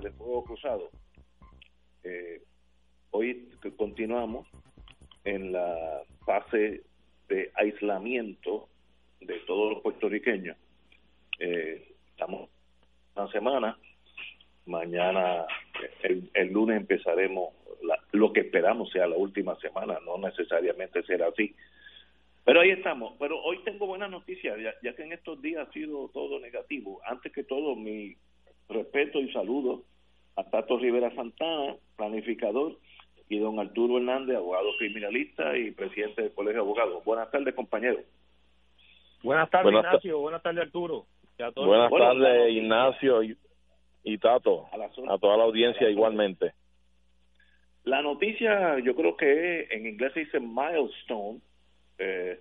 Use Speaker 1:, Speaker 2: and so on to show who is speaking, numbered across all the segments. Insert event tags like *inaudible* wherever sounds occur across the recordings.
Speaker 1: De Fuego Cruzado. Eh, hoy continuamos en la fase de aislamiento de todos los puertorriqueños. Eh, estamos una semana, mañana, el, lunes empezaremos lo que esperamos sea la última semana, no necesariamente será así. Pero ahí estamos. Pero hoy tengo buenas noticias, ya, ya que en estos días ha sido todo negativo. Antes que todo, mi respeto y saludo a Tato Rivera Santana, planificador, y don Arturo Hernández, abogado criminalista y presidente del Colegio de Abogados. Buenas tardes, compañeros.
Speaker 2: Buenas tardes, Ignacio. Buenas tardes, Arturo.
Speaker 3: Buenas tardes, Ignacio y, Tato. A, toda la audiencia igualmente.
Speaker 1: La noticia, yo creo que en inglés se dice milestone, eh,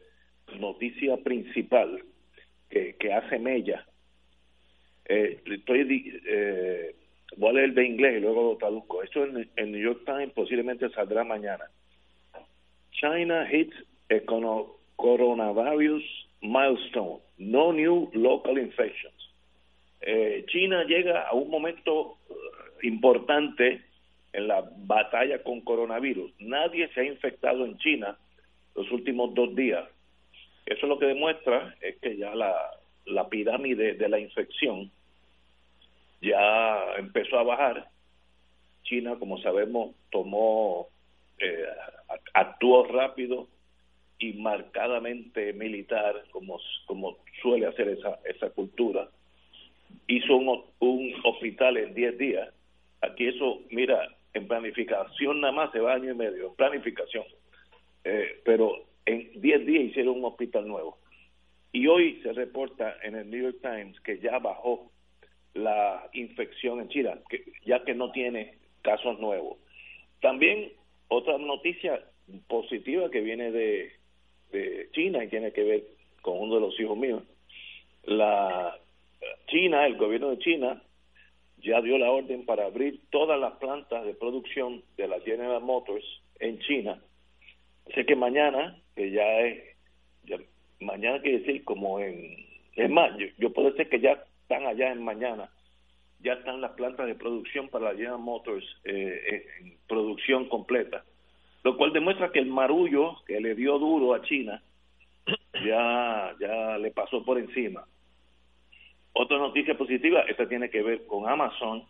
Speaker 1: noticia principal que, que hace mella eh, estoy, eh, voy a leer de inglés y luego lo traduzco. Esto en el New York Times posiblemente saldrá mañana. China hits coronavirus milestone. No new local infections. Eh, China llega a un momento eh, importante en la batalla con coronavirus. Nadie se ha infectado en China los últimos dos días. Eso lo que demuestra es que ya la pirámide de la infección ya empezó a bajar. China, como sabemos, tomó, eh, actuó rápido y marcadamente militar, como, como suele hacer esa, esa cultura. Hizo un, un hospital en 10 días. Aquí eso, mira, en planificación nada más se va año y medio, en planificación. Eh, pero en 10 días hicieron un hospital nuevo. Y hoy se reporta en el New York Times que ya bajó la infección en China, ya que no tiene casos nuevos. También otra noticia positiva que viene de, de China y tiene que ver con uno de los hijos míos. La China, el gobierno de China, ya dio la orden para abrir todas las plantas de producción de la General Motors en China. Sé que mañana, que ya es, mañana quiere decir como en, es más, yo, yo puedo decir que ya están allá en mañana, ya están las plantas de producción para la General Motors eh, en producción completa, lo cual demuestra que el marullo que le dio duro a China *coughs* ya, ya le pasó por encima. Otra noticia positiva, esta tiene que ver con Amazon.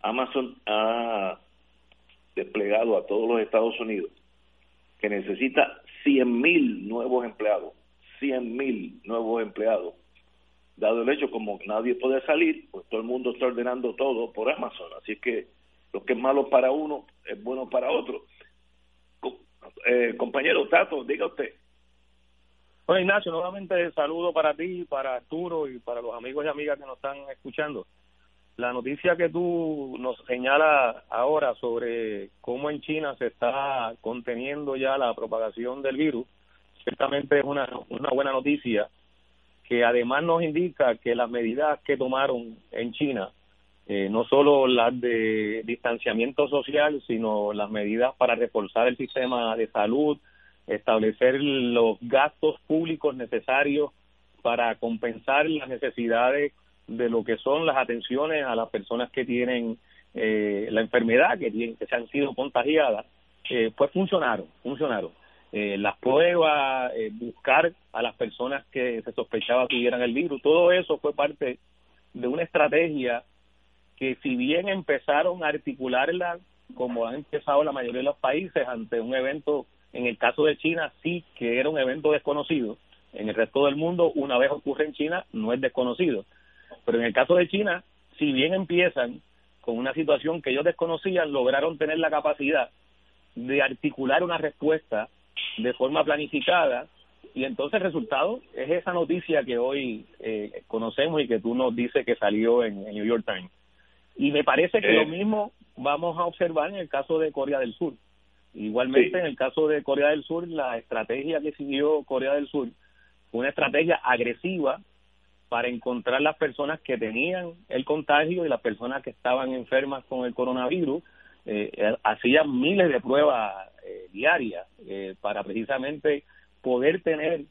Speaker 1: Amazon ha desplegado a todos los Estados Unidos que necesita 100 mil nuevos empleados, 100 mil nuevos empleados dado el hecho como nadie puede salir, pues todo el mundo está ordenando todo por Amazon, así que lo que es malo para uno es bueno para otro. Eh, compañero Tato, diga usted.
Speaker 2: Bueno, Ignacio, nuevamente saludo para ti, para Arturo y para los amigos y amigas que nos están escuchando. La noticia que tú nos señalas ahora sobre cómo en China se está conteniendo ya la propagación del virus, ciertamente es una, una buena noticia que además nos indica que las medidas que tomaron en China, eh, no solo las de distanciamiento social, sino las medidas para reforzar el sistema de salud, establecer los gastos públicos necesarios para compensar las necesidades de lo que son las atenciones a las personas que tienen eh, la enfermedad, que, tienen, que se han sido contagiadas, eh, pues funcionaron, funcionaron eh, las pruebas, eh, buscar a las personas que se sospechaba tuvieran el virus, todo eso fue parte de una estrategia que si bien empezaron a articularla como han empezado la mayoría de los países ante un evento, en el caso de China sí que era un evento desconocido, en el resto del mundo una vez ocurre en China no es desconocido, pero en el caso de China, si bien empiezan con una situación que ellos desconocían, lograron tener la capacidad de articular una respuesta de forma planificada y entonces el resultado es esa noticia que hoy eh, conocemos y que tú nos dices que salió en, New York Times. Y me parece que lo mismo vamos a observar en el caso de Corea del Sur. Igualmente, en el caso de Corea del Sur, la estrategia que siguió Corea del Sur fue una estrategia agresiva para encontrar las personas que tenían el contagio y las personas que estaban enfermas con el coronavirus. Eh, eh hacían miles de pruebas eh, diarias eh, para precisamente poder tener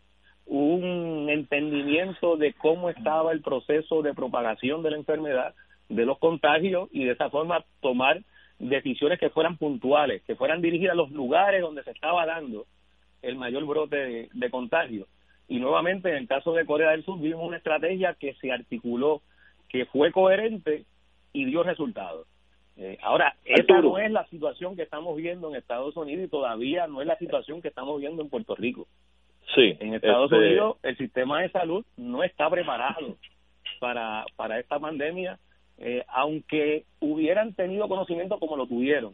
Speaker 2: un entendimiento de cómo estaba el proceso de propagación de la enfermedad, de los contagios y de esa forma tomar decisiones que fueran puntuales, que fueran dirigidas a los lugares donde se estaba dando el mayor brote de, contagio. Y nuevamente, en el caso de Corea del Sur, vimos una estrategia que se articuló, que fue coherente y dio resultados. Eh, ahora, esta no es la situación que estamos viendo en Estados Unidos y todavía no es la situación que estamos viendo en Puerto Rico.
Speaker 3: Sí.
Speaker 2: En Estados este Unidos, el sistema de salud no está preparado para, para esta pandemia eh, aunque hubieran tenido conocimiento como lo tuvieron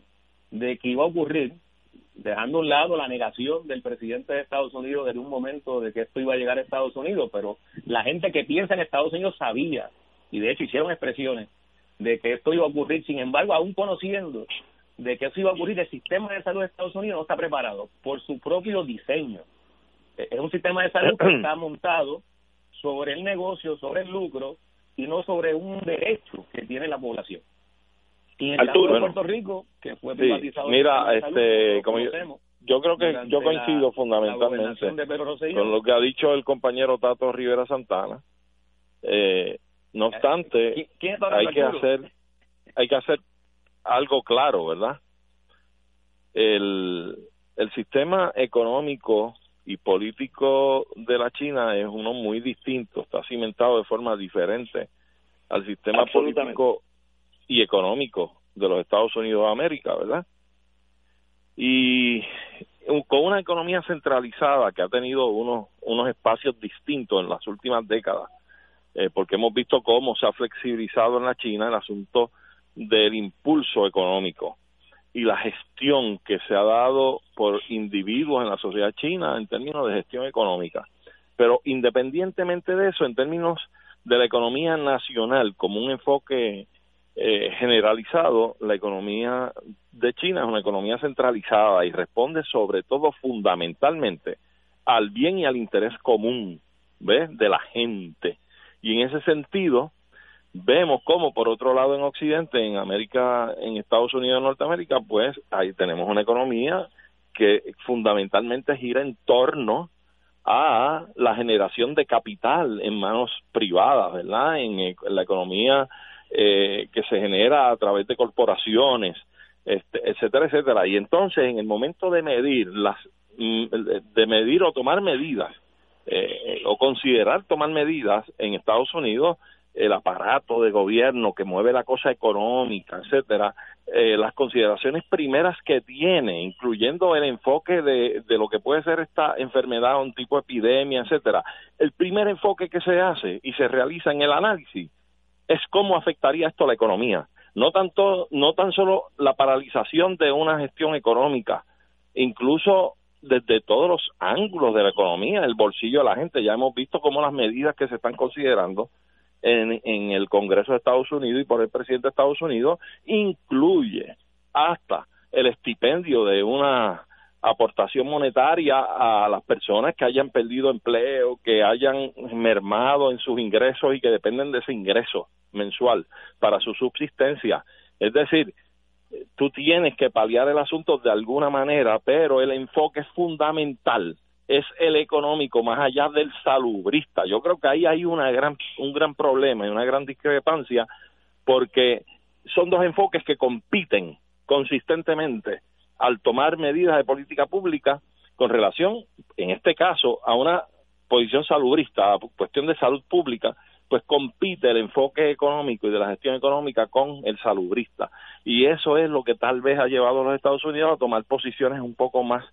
Speaker 2: de que iba a ocurrir, dejando a un lado la negación del presidente de Estados Unidos desde un momento de que esto iba a llegar a Estados Unidos, pero la gente que piensa en Estados Unidos sabía, y de hecho hicieron expresiones, de que esto iba a ocurrir, sin embargo, aún conociendo de que eso iba a ocurrir, el sistema de salud de Estados Unidos no está preparado por su propio diseño. Es un sistema de salud que *clears throat* está montado sobre el negocio, sobre el lucro, y no sobre un derecho que tiene la población. Y en el caso de Puerto Rico, que fue privatizado.
Speaker 3: mira, este, como yo, creo que yo coincido fundamentalmente con lo que ha dicho el compañero Tato Rivera Santana. Eh, no eh, obstante, hay que hacer hay que hacer algo claro, ¿verdad? El, el sistema económico y político de la China es uno muy distinto, está cimentado de forma diferente al sistema político y económico de los Estados Unidos de América, ¿verdad? Y con una economía centralizada que ha tenido unos, unos espacios distintos en las últimas décadas, eh, porque hemos visto cómo se ha flexibilizado en la China el asunto del impulso económico y la gestión que se ha dado por individuos en la sociedad china en términos de gestión económica. Pero independientemente de eso, en términos de la economía nacional como un enfoque eh, generalizado, la economía de China es una economía centralizada y responde sobre todo fundamentalmente al bien y al interés común ¿ves? de la gente. Y en ese sentido, vemos como por otro lado en Occidente, en América, en Estados Unidos y Norteamérica, pues ahí tenemos una economía que fundamentalmente gira en torno a la generación de capital en manos privadas, ¿verdad? En, la economía eh, que se genera a través de corporaciones, este, etcétera, etcétera. Y entonces, en el momento de medir las, mm, de medir o tomar medidas eh, o considerar tomar medidas en Estados Unidos, el aparato de gobierno que mueve la cosa económica, etcétera, eh, las consideraciones primeras que tiene, incluyendo el enfoque de, de lo que puede ser esta enfermedad, un tipo de epidemia, etcétera, el primer enfoque que se hace y se realiza en el análisis es cómo afectaría esto a la economía. No tanto, no tan solo la paralización de una gestión económica, incluso desde todos los ángulos de la economía, el bolsillo de la gente. Ya hemos visto cómo las medidas que se están considerando en, el Congreso de Estados Unidos y por el presidente de Estados Unidos incluye hasta el estipendio de una aportación monetaria a las personas que hayan perdido empleo, que hayan mermado en sus ingresos y que dependen de ese ingreso mensual para su subsistencia. Es decir, tú tienes que paliar el asunto de alguna manera, pero el enfoque fundamental es el económico más allá del salubrista. Yo creo que ahí hay una gran, un gran problema y una gran discrepancia porque son dos enfoques que compiten consistentemente al tomar medidas de política pública con relación, en este caso, a una posición salubrista, a cuestión de salud pública, pues compite el enfoque económico y de la gestión económica con el salubrista. Y eso es lo que tal vez ha llevado a los Estados Unidos a tomar posiciones un poco más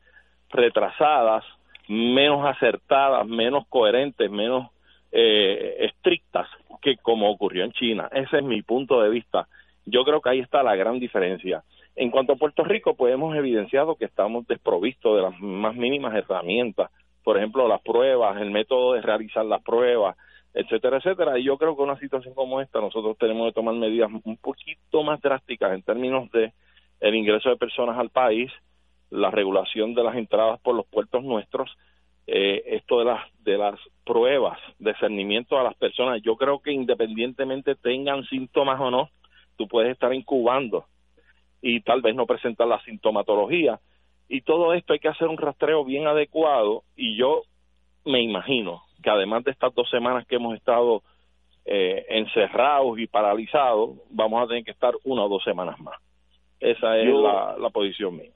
Speaker 3: retrasadas menos acertadas, menos coherentes, menos eh, estrictas que como ocurrió en China. Ese es mi punto de vista. Yo creo que ahí está la gran diferencia. En cuanto a Puerto Rico, pues hemos evidenciado que estamos desprovistos de las más mínimas herramientas. Por ejemplo, las pruebas, el método de realizar las pruebas, etcétera, etcétera. Y yo creo que una situación como esta nosotros tenemos que tomar medidas un poquito más drásticas en términos de el ingreso de personas al país, la regulación de las entradas por los puertos nuestros, eh, esto de las de las pruebas de cernimiento a las personas. Yo creo que independientemente tengan síntomas o no, tú puedes estar incubando y tal vez no presentar la sintomatología. Y todo esto hay que hacer un rastreo bien adecuado y yo me imagino que además de estas dos semanas que hemos estado eh, encerrados y paralizados, vamos a tener que estar una o dos semanas más. Esa es la, posición mía.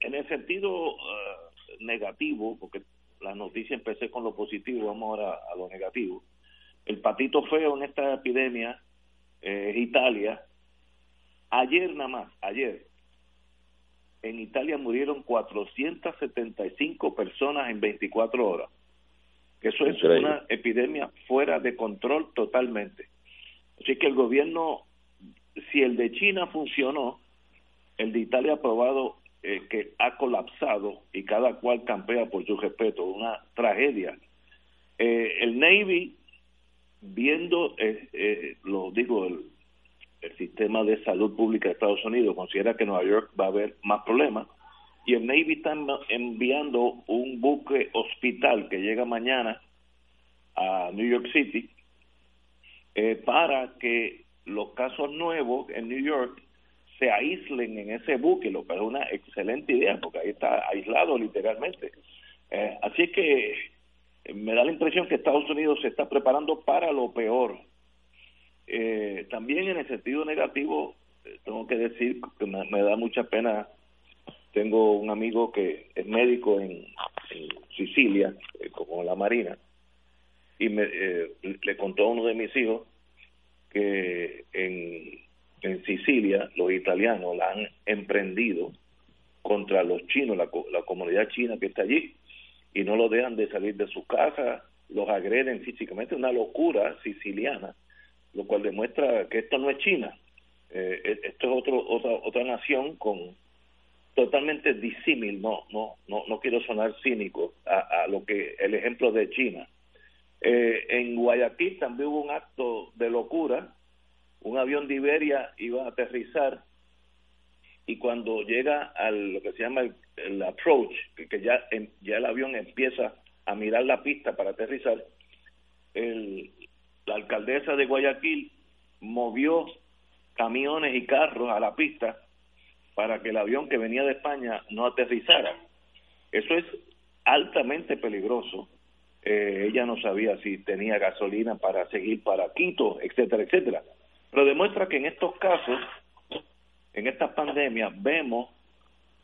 Speaker 1: En el sentido eh, negativo, porque la noticia empecé con lo positivo, vamos ahora a lo negativo. El patito feo en esta epidemia eh, es Italia. Ayer nada más, ayer, en Italia murieron 475 personas en 24 horas que eso es una epidemia fuera de control totalmente. Así que el gobierno, si el de China funcionó, el de Italia ha probado eh, que ha colapsado y cada cual campea por su respeto, una tragedia. Eh, el Navy, viendo, eh, lo digo, el, el sistema de salud pública de Estados Unidos, considera que Nueva York va a haber más problemas y el Navy está enviando un buque hospital que llega mañana a New York City eh, para que los casos nuevos en New York se aíslen en ese buque, lo que es una excelente idea porque ahí está aislado literalmente. Eh, así que me da la impresión que Estados Unidos se está preparando para lo peor. Eh, también en el sentido negativo, tengo que decir que me da mucha pena tengo un amigo que es médico en, Sicilia, eh, como la Marina, y me, eh, le contó a uno de mis hijos que en, en Sicilia los italianos la han emprendido contra los chinos, la, la comunidad china que está allí, y no lo dejan de salir de su casa, los agreden físicamente, una locura siciliana, lo cual demuestra que esto no es China, eh, e, esto es otro, otra, otra nación con totalmente disímil, no, no, no, no quiero sonar cínico a, lo que el ejemplo de China. Eh, en Guayaquil también hubo un acto de locura, un avión de Iberia iba a aterrizar y cuando llega a lo que se llama el, approach, que, ya, ya el avión empieza a mirar la pista para aterrizar, el, la alcaldesa de Guayaquil movió camiones y carros a la pista para que el avión que venía de España no aterrizara. Eso es altamente peligroso. Eh, ella no sabía si tenía gasolina para seguir para Quito, etcétera, etcétera. Pero demuestra que en estos casos, en estas pandemias, vemos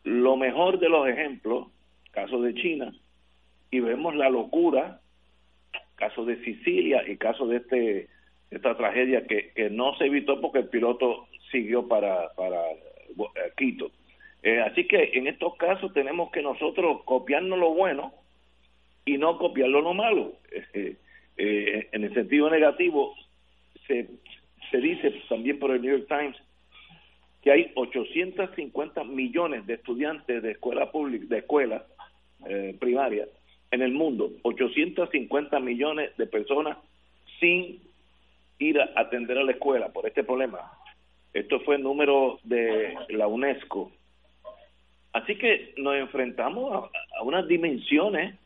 Speaker 1: lo mejor de los ejemplos, caso de China, y vemos la locura, caso de Sicilia y caso de este esta tragedia que, que no se evitó porque el piloto siguió para, para Quito. Eh, así que en estos casos tenemos que nosotros copiarnos lo bueno y no copiarlo lo malo. *laughs* Eh, en el sentido negativo, se, se dice también por el New York Times que hay 850 millones de estudiantes de escuela pública, de escuela primaria en el mundo, 850 millones de personas sin ir a atender a la escuela por este problema. Esto fue el número de la UNESCO. Así que nos enfrentamos a, unas dimensiones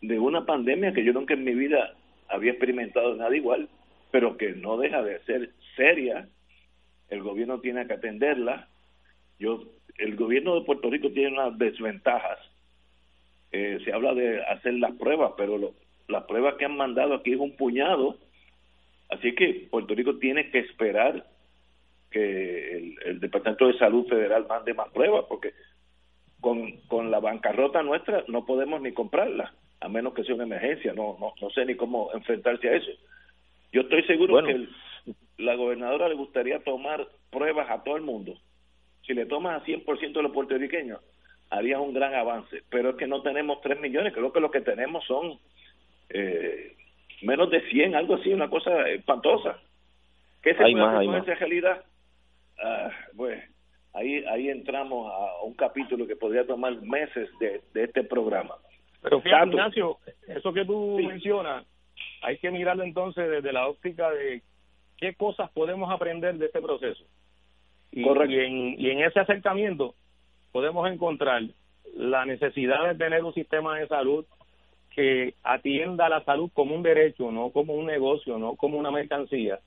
Speaker 1: de una pandemia que yo nunca en mi vida había experimentado nada igual, pero que no deja de ser seria. El gobierno tiene que atenderla. Yo, el gobierno de Puerto Rico tiene unas desventajas. Eh, se habla de hacer las pruebas, pero las pruebas que han mandado aquí es un puñado. Así que Puerto Rico tiene que esperar que el, Departamento de Salud Federal mande más pruebas, porque con, con la bancarrota nuestra no podemos ni comprarla, a menos que sea una emergencia, no, no, no sé ni cómo enfrentarse a eso. Yo estoy seguro que la gobernadora le gustaría tomar pruebas a todo el mundo. Si le tomas a 100% de los puertorriqueños, haría un gran avance, pero es que no tenemos 3 millones, creo que lo que tenemos son eh, menos de 100, algo así, una cosa espantosa. ¿Qué se puede hacer con esa realidad? Ah, pues ahí ahí entramos a un capítulo que podría tomar meses de, este programa.
Speaker 2: Pero fíjate, Ignacio, eso que tú mencionas, hay que mirarlo entonces desde la óptica de qué cosas podemos aprender de este proceso. Y, y, en, y en ese acercamiento podemos encontrar la necesidad de tener un sistema de salud que atienda a la salud como un derecho, no como un negocio, no como una mercancía,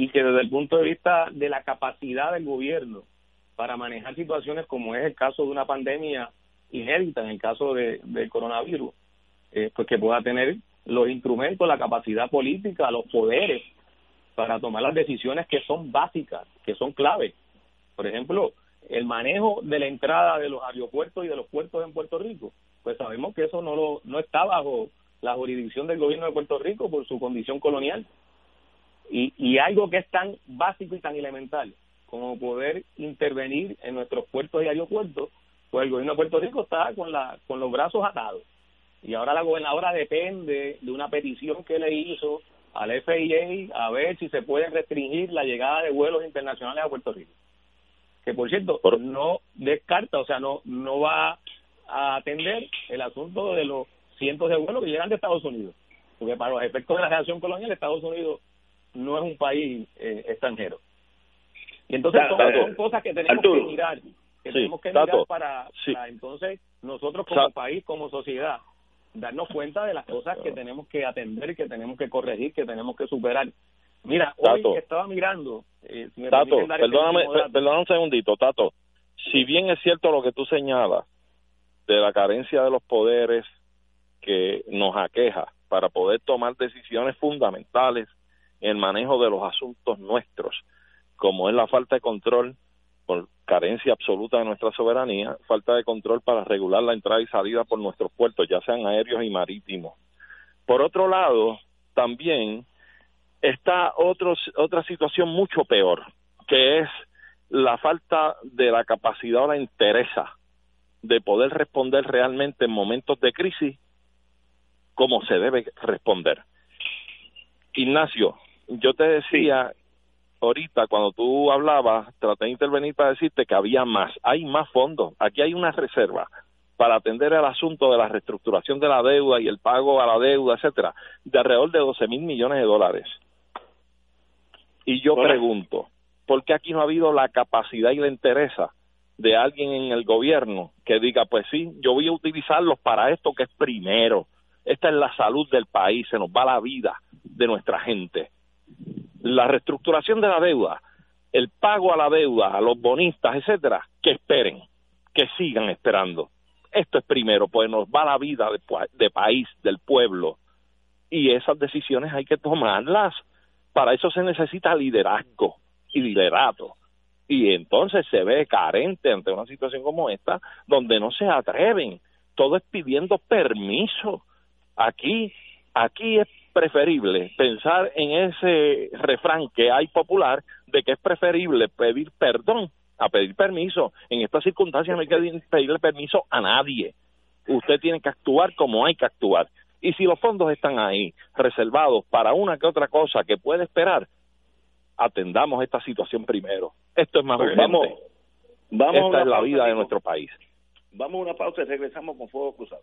Speaker 2: y que desde el punto de vista de la capacidad del gobierno para manejar situaciones como es el caso de una pandemia inédita, en el caso de, del coronavirus, eh, pues que pueda tener los instrumentos, la capacidad política, los poderes para tomar las decisiones que son básicas, que son claves. Por ejemplo, el manejo de la entrada de los aeropuertos y de los puertos en Puerto Rico pues sabemos que eso no lo no está bajo la jurisdicción del gobierno de Puerto Rico por su condición colonial y, y algo que es tan básico y tan elemental como poder intervenir en nuestros puertos y aeropuertos pues el gobierno de Puerto Rico está con la con los brazos atados y ahora la gobernadora depende de una petición que le hizo al FIA a ver si se puede restringir la llegada de vuelos internacionales a Puerto Rico que por cierto no descarta o sea no no va a atender el asunto de los cientos de vuelos que llegan de Estados Unidos. Porque para los efectos de la relación colonial, Estados Unidos no es un país eh, extranjero. Y entonces son, cosas que tenemos que mirar, que tenemos que mirar para, entonces nosotros como país, como sociedad, darnos cuenta de las cosas que tenemos que atender, que tenemos que corregir, que tenemos que superar. Mira, hoy estaba mirando. Eh,
Speaker 3: Tato, perdóname, perdóname un segundito, Tato. Si bien es cierto lo que tú señalas, de la carencia de los poderes que nos aqueja para poder tomar decisiones fundamentales en el manejo de los asuntos nuestros, como es la falta de control por carencia absoluta de nuestra soberanía, falta de control para regular la entrada y salida por nuestros puertos, ya sean aéreos y marítimos. Por otro lado, también está otros, otra situación mucho peor, que es la falta de la capacidad o la interesa de poder responder realmente en momentos de crisis como se debe responder. Ignacio, yo te decía ahorita cuando tú hablabas, traté de intervenir para decirte que había más, hay más fondos, aquí hay una reserva para atender el asunto de la reestructuración de la deuda y el pago a la deuda, etcétera, de alrededor de 12 mil millones de dólares. Y yo pregunto, ¿por qué aquí no ha habido la capacidad y la interesa de alguien en el gobierno que diga, pues sí, yo voy a utilizarlos para esto que es primero. Esta es la salud del país, se nos va la vida de nuestra gente. La reestructuración de la deuda, el pago a la deuda, a los bonistas, etcétera, que esperen, que sigan esperando. Esto es primero, pues nos va la vida de, país, del pueblo. Y esas decisiones hay que tomarlas. Para eso se necesita liderazgo y liderato y entonces se ve carente ante una situación como esta donde no se atreven todo es pidiendo permiso aquí aquí es preferible pensar en ese refrán que hay popular de que es preferible pedir perdón a pedir permiso en estas circunstancias no hay que pedirle permiso a nadie usted tiene que actuar como hay que actuar y si los fondos están ahí reservados para una que otra cosa que puede esperar atendamos esta situación primero. Esto es más urgente. Vamos, vamos esta es la vida de nuestro país.
Speaker 1: Vamos a una pausa y regresamos con Fuego Cruzado.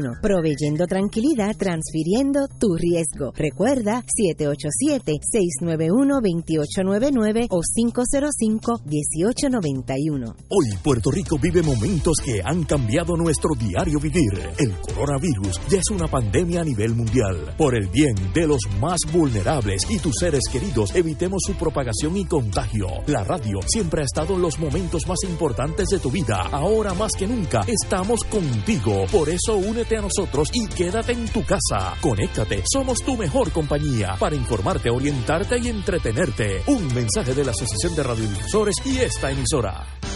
Speaker 4: proveyendo tranquilidad, transfiriendo tu riesgo. Recuerda 787-691-2899 o 505-1891.
Speaker 5: Hoy Puerto Rico vive momentos que han cambiado nuestro diario vivir. El coronavirus ya es una pandemia a nivel mundial. Por el bien de los más vulnerables y tus seres queridos, evitemos su propagación y contagio. La radio siempre ha estado en los momentos más importantes de tu vida. Ahora más que nunca estamos contigo. Por eso únete a nosotros y quédate en tu casa. Conéctate, somos tu mejor compañía para informarte, orientarte y entretenerte. Un mensaje de la Asociación de Radiodifusores y esta emisora.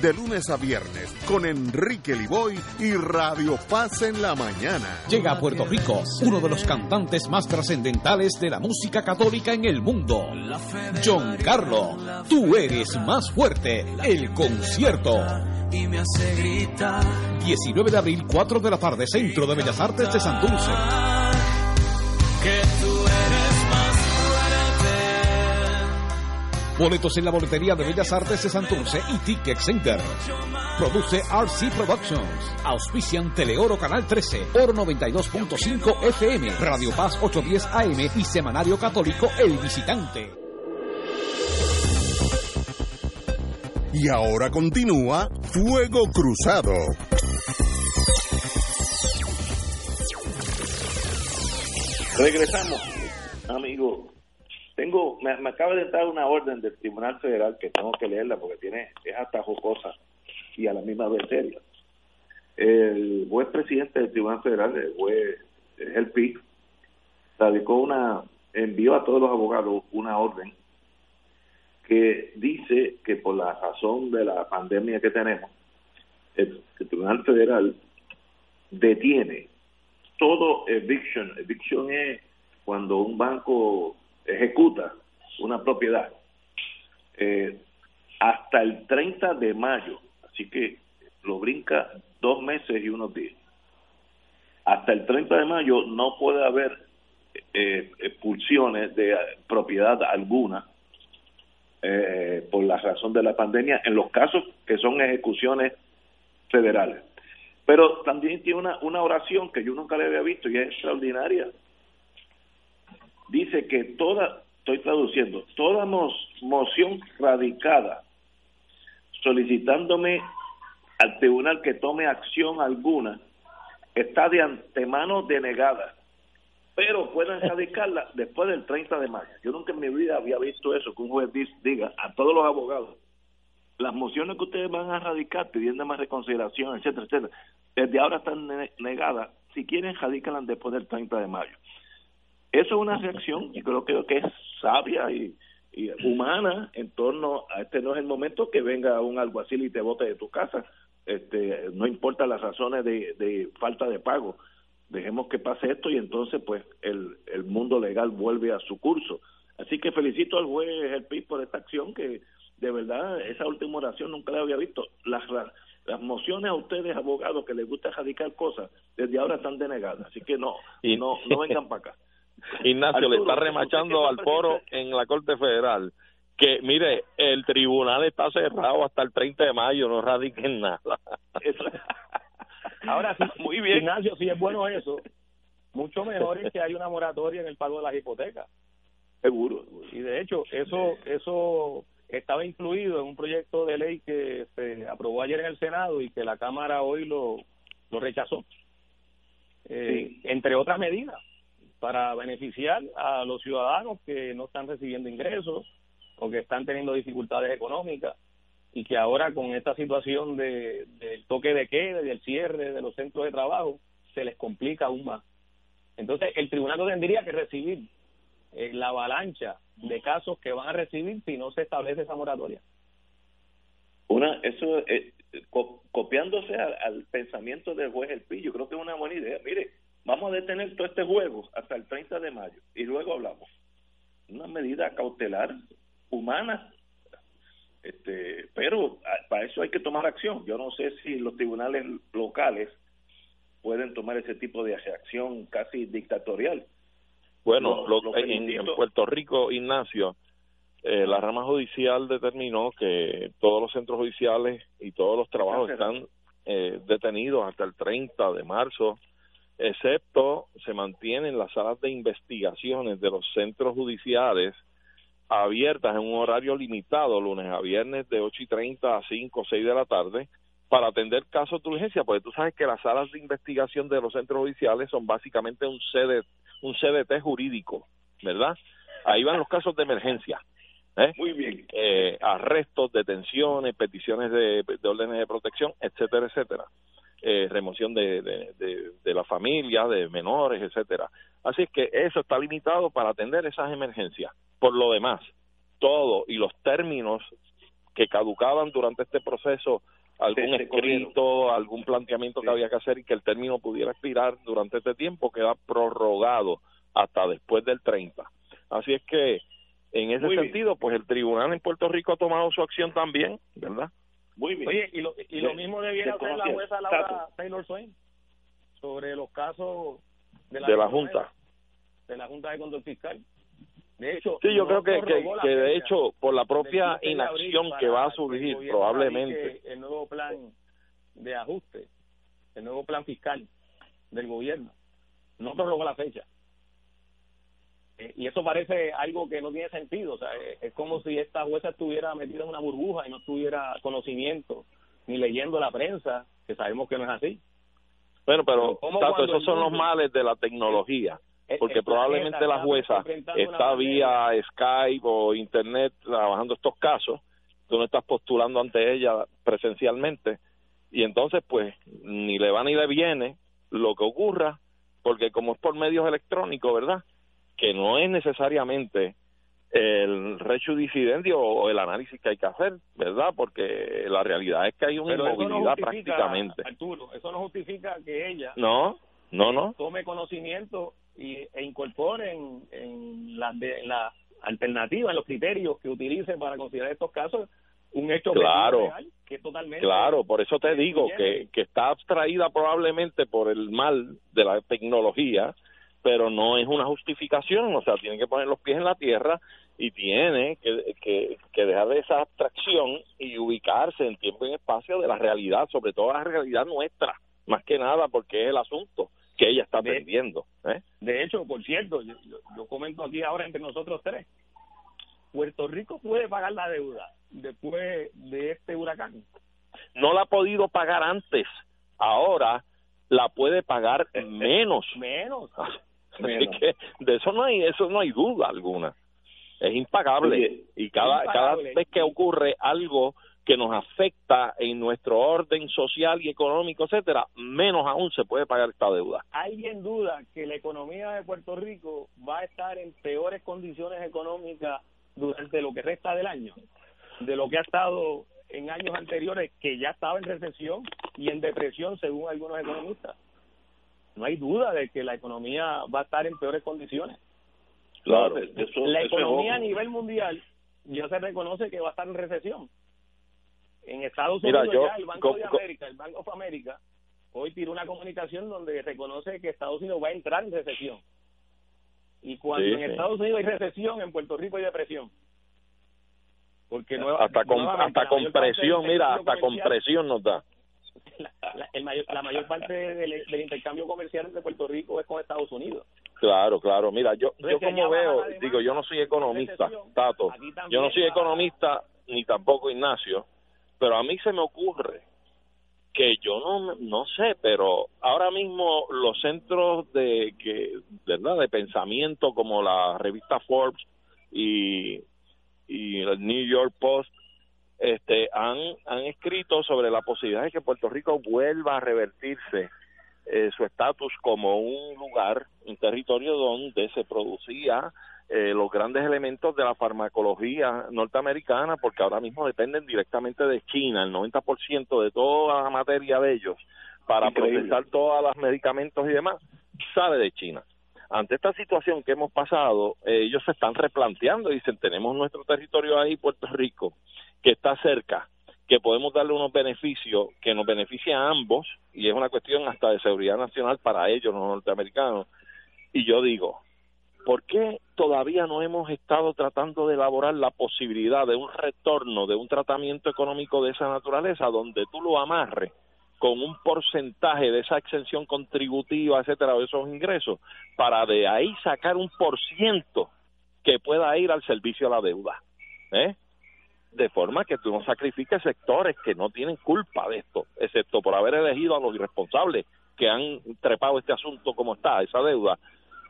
Speaker 6: de lunes a viernes con Enrique Liboy y Radio Paz en la mañana.
Speaker 7: Llega a Puerto Rico uno de los cantantes más trascendentales de la música católica en el mundo, John Carlo. Tú eres más fuerte, el concierto. Y me hace gritar. 19 de abril, 4 de la tarde, Centro de Bellas Artes de Santurce. Que Boletos en la boletería de Bellas Artes de Santurce y Ticket Center. Produce RC Productions. Auspician Teleoro Canal 13, Oro 92.5 FM, Radio Paz 810 AM y Semanario Católico El Visitante.
Speaker 6: Y ahora continúa Fuego Cruzado.
Speaker 1: Regresamos, amigo tengo, me, acaba de dar una orden del Tribunal Federal que tengo que leerla porque tiene, es hasta jocosa y a la misma vez seria. El juez presidente del Tribunal Federal, el juez El PIC, radicó una, envió a todos los abogados una orden que dice que por la razón de la pandemia que tenemos, el, el Tribunal Federal detiene todo eviction. Eviction es cuando un banco ejecuta una propiedad eh, hasta el 30 de mayo, así que lo brinca dos meses y unos días. Hasta el 30 de mayo no puede haber eh, expulsiones de propiedad alguna eh, por la razón de la pandemia en los casos que son ejecuciones federales. Pero también tiene una, una oración que yo nunca le había visto y es extraordinaria dice que toda, estoy traduciendo, toda moción radicada solicitándome al tribunal que tome acción alguna está de antemano denegada, pero pueden radicarla *laughs* después del 30 de mayo. Yo nunca en mi vida había visto eso, que un juez diga a todos los abogados, las mociones que ustedes van a radicar pidiendo más reconsideración, etcétera, etcétera, desde ahora están negadas, si quieren, radícalas después del 30 de mayo. Eso es una reacción, y creo, que es sabia y, humana en torno a este no es el momento que venga un alguacil y te bote de tu casa. Este, no importa las razones de, falta de pago. Dejemos que pase esto y entonces pues el, el mundo legal vuelve a su curso. Así que felicito al juez El PIB por esta acción que de verdad esa última oración nunca la había visto. Las, las mociones a ustedes abogados que les gusta radicar cosas desde ahora están denegadas. Así que no, no, no vengan para acá. *laughs*
Speaker 3: Ignacio le está remachando al foro en la Corte Federal que, mire, el tribunal está cerrado hasta el 30 de mayo, no radiquen nada.
Speaker 2: Ahora sí, *laughs* muy bien. Ignacio, si es bueno eso, mucho mejor es que hay una moratoria en el pago de las hipotecas.
Speaker 1: Seguro.
Speaker 2: Y de hecho, eso eso estaba incluido en un proyecto de ley que se aprobó ayer en el Senado y que la Cámara hoy lo, lo rechazó. Eh, Entre otras medidas para beneficiar a los ciudadanos que no están recibiendo ingresos o que están teniendo dificultades económicas y que ahora con esta situación de, del toque de queda y del cierre de los centros de trabajo se les complica aún más. Entonces el tribunal tendría que recibir eh, la avalancha de casos que van a recibir si no se establece esa moratoria.
Speaker 1: Una, eso, eh, copiándose al, al, pensamiento del juez El Pillo, creo que es una buena idea. Mire, Vamos a detener todo este juego hasta el 30 de mayo y luego hablamos. Una medida cautelar humana, este, pero para eso hay que tomar acción. Yo no sé si los tribunales locales pueden tomar ese tipo de reacción casi dictatorial.
Speaker 3: Bueno, en, Puerto Rico, Ignacio, eh, la rama judicial determinó que todos los centros judiciales y todos los trabajos están eh, detenidos hasta el 30 de marzo excepto se mantienen las salas de investigaciones de los centros judiciales abiertas en un horario limitado, lunes a viernes de 8 y 30 a 5 o 6 de la tarde, para atender casos de urgencia, porque tú sabes que las salas de investigación de los centros judiciales son básicamente un, CD, un CDT jurídico, ¿verdad? Ahí van los casos de emergencia.
Speaker 1: ¿eh? Muy bien.
Speaker 3: Eh, arrestos, detenciones, peticiones de, órdenes de protección, etcétera, etcétera. Eh, remoción de, de, de, la familia, de menores, etcétera. Así es que eso está limitado para atender esas emergencias. Por lo demás, todo y los términos que caducaban durante este proceso algún escrito, algún planteamiento que había que hacer y que el término pudiera expirar durante este tiempo queda prorrogado hasta después del 30. Así es que en ese sentido, pues el tribunal en Puerto Rico ha tomado su acción también, ¿verdad?
Speaker 2: Muy bien. Oye, y lo, y lo mismo debiera hacer la jueza Laura Taylor Swain sobre los casos
Speaker 3: de la, de la Junta.
Speaker 2: De la Junta de Control Fiscal. De hecho,
Speaker 3: sí, yo creo que, que, de hecho, por la propia inacción que va a surgir, probablemente.
Speaker 2: El nuevo plan de ajuste, el nuevo plan fiscal del gobierno, no prorrogó la fecha. Eh, y eso parece algo que no tiene sentido. O sea, eh, es como si esta jueza estuviera metida en una burbuja y no tuviera conocimiento, ni leyendo la prensa, que sabemos que no es así.
Speaker 3: Bueno, pero, tanto esos son los males de la tecnología eh, porque probablemente la jueza está vía Skype o Internet trabajando estos casos, tú no estás postulando ante ella presencialmente, y entonces pues ni le va ni le viene lo que ocurra, porque como es por medios electrónicos, ¿verdad? Que no es necesariamente el rechudicidendio o el análisis que hay que hacer, ¿verdad? Porque la realidad es que hay una inmovilidad prácticamente.
Speaker 2: Arturo, eso no justifica que ella
Speaker 3: no, no, no.
Speaker 2: tome conocimiento y, e incorporen en la, de, la alternativa, en los criterios que utilicen para considerar estos casos un hecho
Speaker 3: claro,
Speaker 2: real que totalmente
Speaker 3: claro por eso te digo que, que está abstraída probablemente por el mal de la tecnología pero no es una justificación o sea tiene que poner los pies en la tierra y tiene que, que, que dejar esa abstracción y ubicarse en tiempo y en espacio de la realidad sobre todo la realidad nuestra más que nada porque es el asunto que ella está perdiendo. ¿eh?
Speaker 2: De hecho, por cierto, yo, comento aquí ahora entre nosotros tres, Puerto Rico puede pagar la deuda después de este huracán.
Speaker 3: No la ha podido pagar antes, ahora la puede pagar menos.
Speaker 2: menos.
Speaker 3: Así que de eso no hay, eso no hay duda alguna. Es impagable y cada cada vez que ocurre algo que nos afecta en nuestro orden social y económico, etcétera, menos aún se puede pagar esta deuda.
Speaker 2: ¿Alguien duda que la economía de Puerto Rico va a estar en peores condiciones económicas durante lo que resta del año? De lo que ha estado en años anteriores, que ya estaba en recesión y en depresión, según algunos economistas. No hay duda de que la economía va a estar en peores condiciones.
Speaker 3: Claro,
Speaker 2: la economía a nivel mundial ya se reconoce que va a estar en recesión en Estados Unidos ya el Banco de América, el Banco of America, hoy tiró una comunicación donde reconoce que Estados Unidos va a entrar en recesión. Y cuando en Estados Unidos hay recesión, en Puerto Rico hay depresión. Porque
Speaker 3: no, hasta con, hasta compresión, mira, hasta compresión nos da.
Speaker 2: La, el mayor, la mayor parte del, intercambio comercial de Puerto Rico es con Estados Unidos.
Speaker 3: Claro, claro. Mira, yo, yo como veo, digo, yo no soy economista, Tato. Yo no soy economista, ni tampoco Ignacio pero a mí se me ocurre que yo no no sé, pero ahora mismo los centros de que verdad de pensamiento como la revista Forbes y y el New York Post este han han escrito sobre la posibilidad de que Puerto Rico vuelva a revertirse eh, su estatus como un lugar, un territorio donde se producía eh, los grandes elementos de la farmacología norteamericana, porque ahora mismo dependen directamente de China, el 90% de toda la materia de ellos para procesar todos los medicamentos y demás sale de China. Ante esta situación que hemos pasado, eh, ellos se están replanteando y dicen, tenemos nuestro territorio ahí, Puerto Rico, que está cerca, que podemos darle unos beneficios que nos beneficia a ambos, y es una cuestión hasta de seguridad nacional para ellos, los norteamericanos. Y yo digo, ¿por qué todavía no hemos estado tratando de elaborar la posibilidad de un retorno, de un tratamiento económico de esa naturaleza, donde tú lo amarres con un porcentaje de esa exención contributiva, etcétera, de esos ingresos, para de ahí sacar un por ciento que pueda ir al servicio a la deuda. ¿eh? De forma que tú no sacrifiques sectores que no tienen culpa de esto, excepto por haber elegido a los irresponsables que han trepado este asunto como está, esa deuda.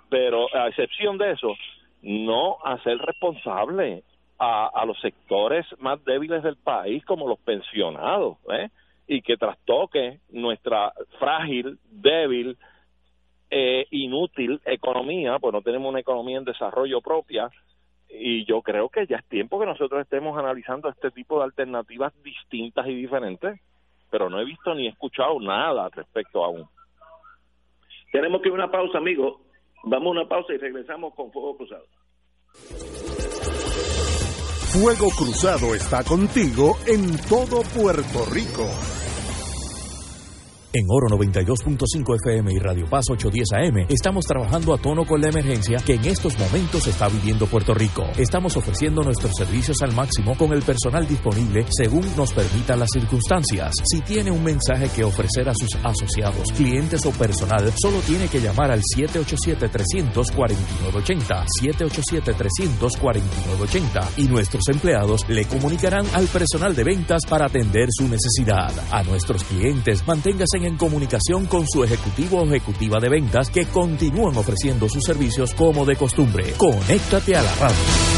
Speaker 3: Pero a excepción de eso, no hacer responsable a, a los sectores más débiles del país como los pensionados, ¿eh? Y que trastoque nuestra frágil, débil, eh, inútil economía, pues no tenemos una economía en desarrollo propia y yo creo que ya es tiempo que nosotros estemos analizando este tipo de alternativas distintas y diferentes, pero no he visto ni he escuchado nada al respecto aún.
Speaker 1: Tenemos que ir a una pausa, amigo. Vamos a una pausa y regresamos con Fuego Cruzado.
Speaker 6: Fuego Cruzado está contigo en todo Puerto Rico.
Speaker 5: En Oro 92.5 FM y Radio Paz 810 AM estamos trabajando a tono con la emergencia que en estos momentos está viviendo Puerto Rico. Estamos ofreciendo nuestros servicios al máximo con el personal disponible según nos permitan las circunstancias. Si tiene un mensaje que ofrecer a sus asociados, clientes o personal, solo tiene que llamar al 787-349-80, 787-349-80 y nuestros empleados le comunicarán al personal de ventas para atender su necesidad. A nuestros clientes, manténgase en comunicación con su ejecutivo o ejecutiva de ventas que continúan ofreciendo sus servicios como de costumbre. Conéctate a la radio.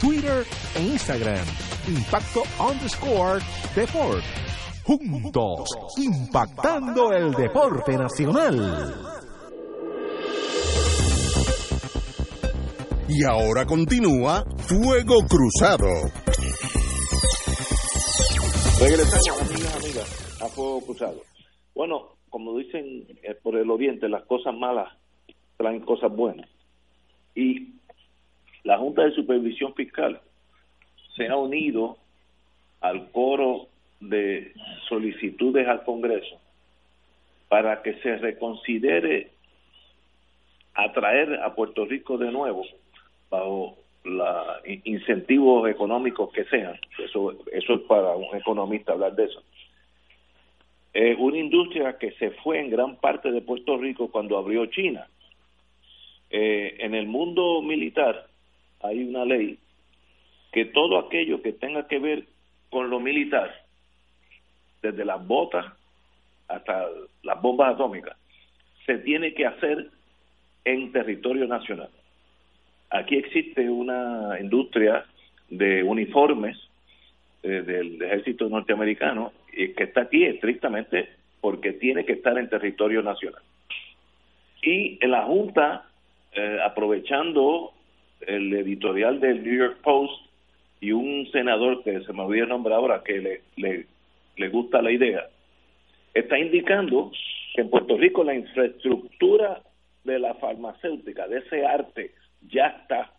Speaker 8: Twitter e Instagram, Impacto underscore Deport juntos, impactando el deporte nacional.
Speaker 6: Y ahora continúa Fuego Cruzado.
Speaker 1: Regresamos, amigas, amigas, a Fuego Cruzado. Bueno, como dicen eh, por el Oriente, las cosas malas traen cosas buenas. Y la Junta de Supervisión Fiscal se ha unido al coro de solicitudes al Congreso para que se reconsidere atraer a Puerto Rico de nuevo bajo los incentivos económicos que sean. Eso, eso es para un economista hablar de eso. Es una industria que se fue en gran parte de Puerto Rico cuando abrió China. Eh, en el mundo militar hay una ley que todo aquello que tenga que ver con lo militar desde las botas hasta las bombas atómicas, se tiene que hacer en territorio nacional. Aquí existe una industria de uniformes eh, del ejército norteamericano y que está aquí estrictamente porque tiene que estar en territorio nacional. Y la Junta, eh, aprovechando el editorial del New York Post y un senador que se me olvidó el ahora, que le, le le gusta la idea, está indicando que en Puerto Rico la infraestructura de la farmacéutica, de ese arte, ya está.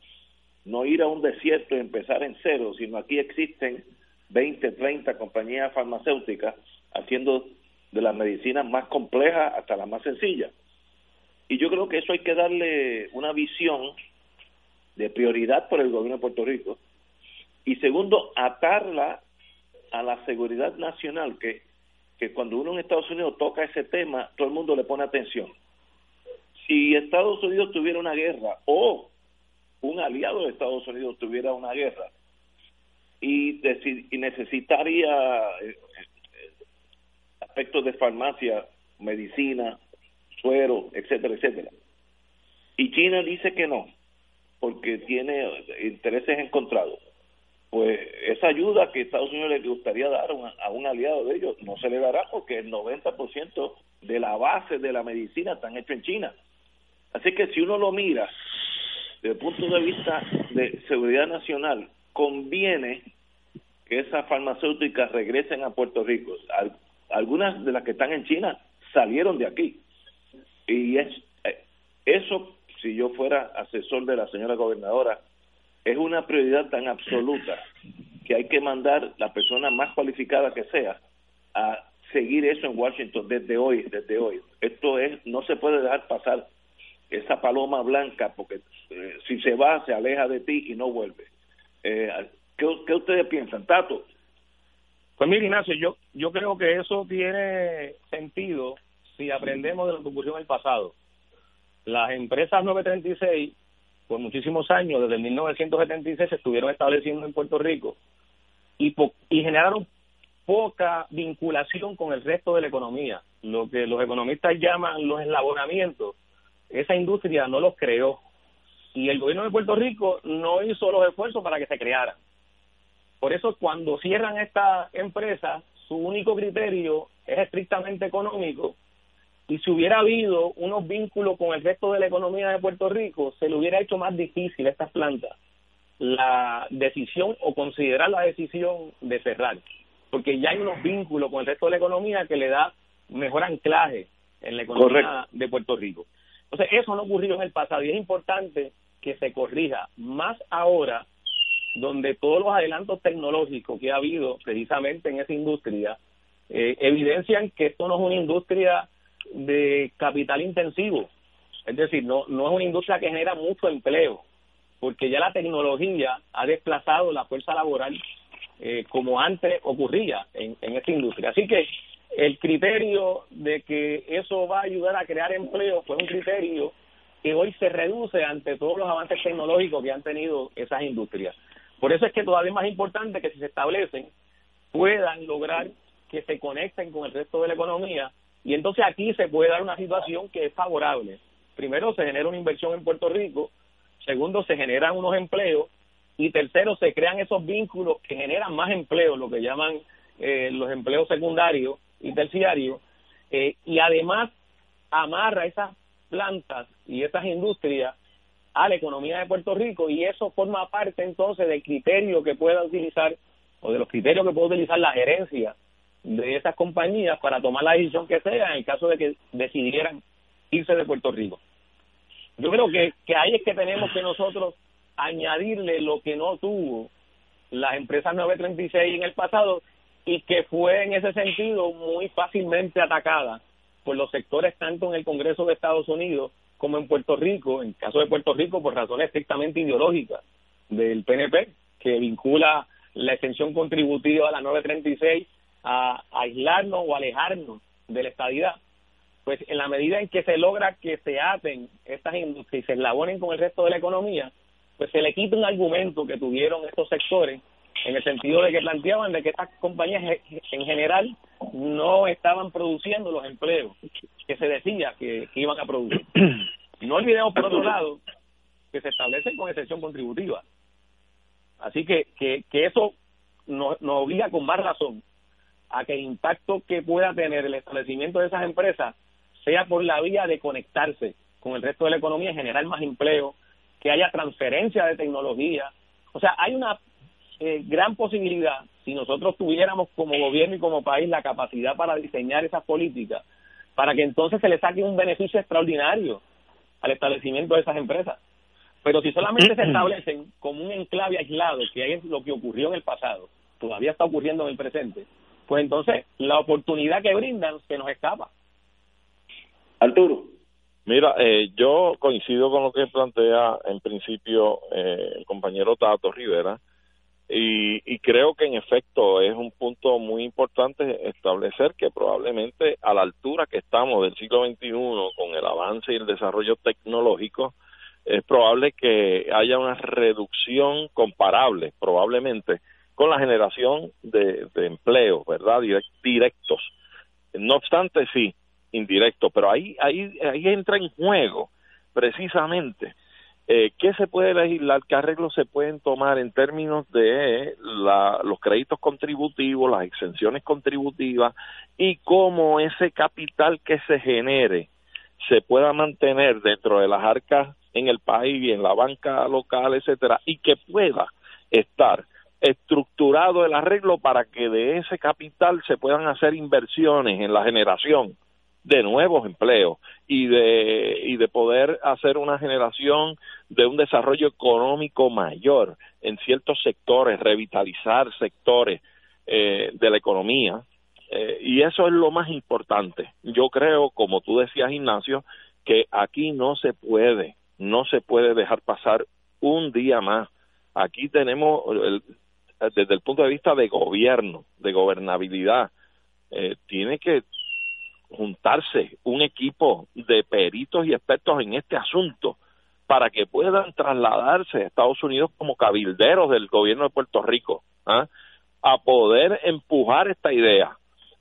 Speaker 1: No ir a un desierto y empezar en cero, sino aquí existen 20, 30 compañías farmacéuticas haciendo de las medicinas más complejas hasta las más sencillas. Y yo creo que eso hay que darle una visión de prioridad por el gobierno de Puerto Rico. Y segundo, atarla a la seguridad nacional, que que cuando uno en Estados Unidos toca ese tema, todo el mundo le pone atención. Si Estados Unidos tuviera una guerra o un aliado de Estados Unidos tuviera una guerra y, y necesitaría eh, eh, aspectos de farmacia, medicina, suero, etcétera, etcétera. Y China dice que no, porque tiene intereses encontrados pues esa ayuda que Estados Unidos le gustaría dar a un, aliado de ellos no se le dará porque el 90% de la base de la medicina están hecho en China. Así que si uno lo mira desde el punto de vista de seguridad nacional, conviene que esas farmacéuticas regresen a Puerto Rico. algunas de las que están en China salieron de aquí. Y es, eh, eso, si yo fuera asesor de la señora gobernadora, es una prioridad tan absoluta que hay que mandar la persona más cualificada que sea a seguir eso en Washington desde hoy, desde hoy. Esto es, no se puede dejar pasar esa paloma blanca porque eh, si se va se aleja de ti y no vuelve. Eh, ¿qué, ustedes piensan, Tato?
Speaker 2: Pues mira, Ignacio, yo, yo creo que eso tiene sentido si aprendemos de lo que ocurrió en el pasado. Las empresas 936 por muchísimos años, desde 1976, se estuvieron estableciendo en Puerto Rico y, y generaron poca vinculación con el resto de la economía. Lo que los economistas llaman los eslabonamientos, esa industria no los creó. Y el gobierno de Puerto Rico no hizo los esfuerzos para que se crearan. Por eso cuando cierran esta empresa, su único criterio es estrictamente económico y si hubiera habido unos vínculos con el resto de la economía de Puerto Rico, se le hubiera hecho más difícil a estas plantas la decisión o considerar la decisión de cerrar, porque ya hay unos vínculos con el resto de la economía que le da mejor anclaje en la economía de Puerto Rico. Entonces, eso no ocurrió en el pasado y es importante que se corrija, más ahora donde todos los adelantos tecnológicos que ha habido precisamente en esa industria eh, evidencian que esto no es una industria de capital intensivo. Es decir, no, no es una industria que genera mucho empleo, porque ya la tecnología ha desplazado la fuerza laboral eh, como antes ocurría en, en esta industria. Así que el criterio de que eso va a ayudar a crear empleo fue un criterio que hoy se reduce ante todos los avances tecnológicos que han tenido esas industrias. Por eso es que todavía es más importante que si se establecen puedan lograr que se conecten con el resto de la economía y entonces aquí se puede dar una situación que es favorable. Primero, se genera una inversión en Puerto Rico. Segundo, se generan unos empleos. Y tercero, se crean esos vínculos que generan más empleos, lo que llaman eh, los empleos secundarios y terciarios. Eh, y además, amarra esas plantas y esas industrias a la economía de Puerto Rico y eso forma parte entonces del criterio que pueda utilizar o de los criterios que puede utilizar la gerencia de esas compañías para tomar la decisión que sea en el caso de que decidieran irse de Puerto Rico. Yo creo que, que ahí es que tenemos que nosotros añadirle lo que no tuvo las empresas 936 en el pasado y que fue en ese sentido muy fácilmente atacada por los sectores tanto en el Congreso de Estados Unidos como en Puerto Rico, en el caso de Puerto Rico por razones estrictamente ideológicas del PNP, que vincula la extensión contributiva a la 936 a, aislarnos o alejarnos de la estadidad, pues en la medida en que se logra que se aten estas industrias y se eslabonen con el resto de la economía, pues se le quita un argumento que tuvieron estos sectores en el sentido de que planteaban de que estas compañías en general no estaban produciendo los empleos que se decía que, iban a producir. *clears throat* No olvidemos, por otro lado, que se establecen con excepción contributiva. Así que, que, que eso nos, nos obliga con más razón a que el impacto que pueda tener el establecimiento de esas empresas sea por la vía de conectarse con el resto de la economía y generar más empleo, que haya transferencia de tecnología. O sea, hay una eh, gran posibilidad, si nosotros tuviéramos como gobierno y como país la capacidad para diseñar esas políticas, para que entonces se le saque un beneficio extraordinario al establecimiento de esas empresas. Pero si solamente se *clears throat* establecen como un enclave aislado, que es lo que ocurrió en el pasado, todavía está ocurriendo en el presente, pues entonces la oportunidad que brindan se nos escapa.
Speaker 1: Arturo.
Speaker 3: Mira, eh, yo coincido con lo que plantea en principio eh, el compañero Tato Rivera. Y, y, creo que en efecto es un punto muy importante establecer que probablemente a la altura que estamos del siglo XXI con el avance y el desarrollo tecnológico, es probable que haya una reducción comparable, probablemente, con la generación de, de empleos, ¿verdad? directos. No obstante, sí, indirecto, pero ahí, ahí, ahí entra en juego precisamente eh, qué se puede legislar, qué arreglos se pueden tomar en términos de la, los créditos contributivos, las exenciones contributivas y cómo ese capital que se genere se pueda mantener dentro de las arcas en el país y en la banca local, etcétera, y que pueda estar estructurado el arreglo para que de ese capital se puedan hacer inversiones en la generación de nuevos empleos y de y de poder hacer una generación de un desarrollo económico mayor en ciertos sectores revitalizar sectores eh, de la economía. Eh, y eso es lo más importante. Yo creo como tú decías Ignacio que aquí no se puede no se puede dejar pasar un día más. Aquí tenemos desde el punto de vista de gobierno de gobernabilidad eh, tiene que juntarse un equipo de peritos y expertos en este asunto para que puedan trasladarse a Estados Unidos como cabilderos del gobierno de Puerto Rico ¿ah? a poder empujar esta idea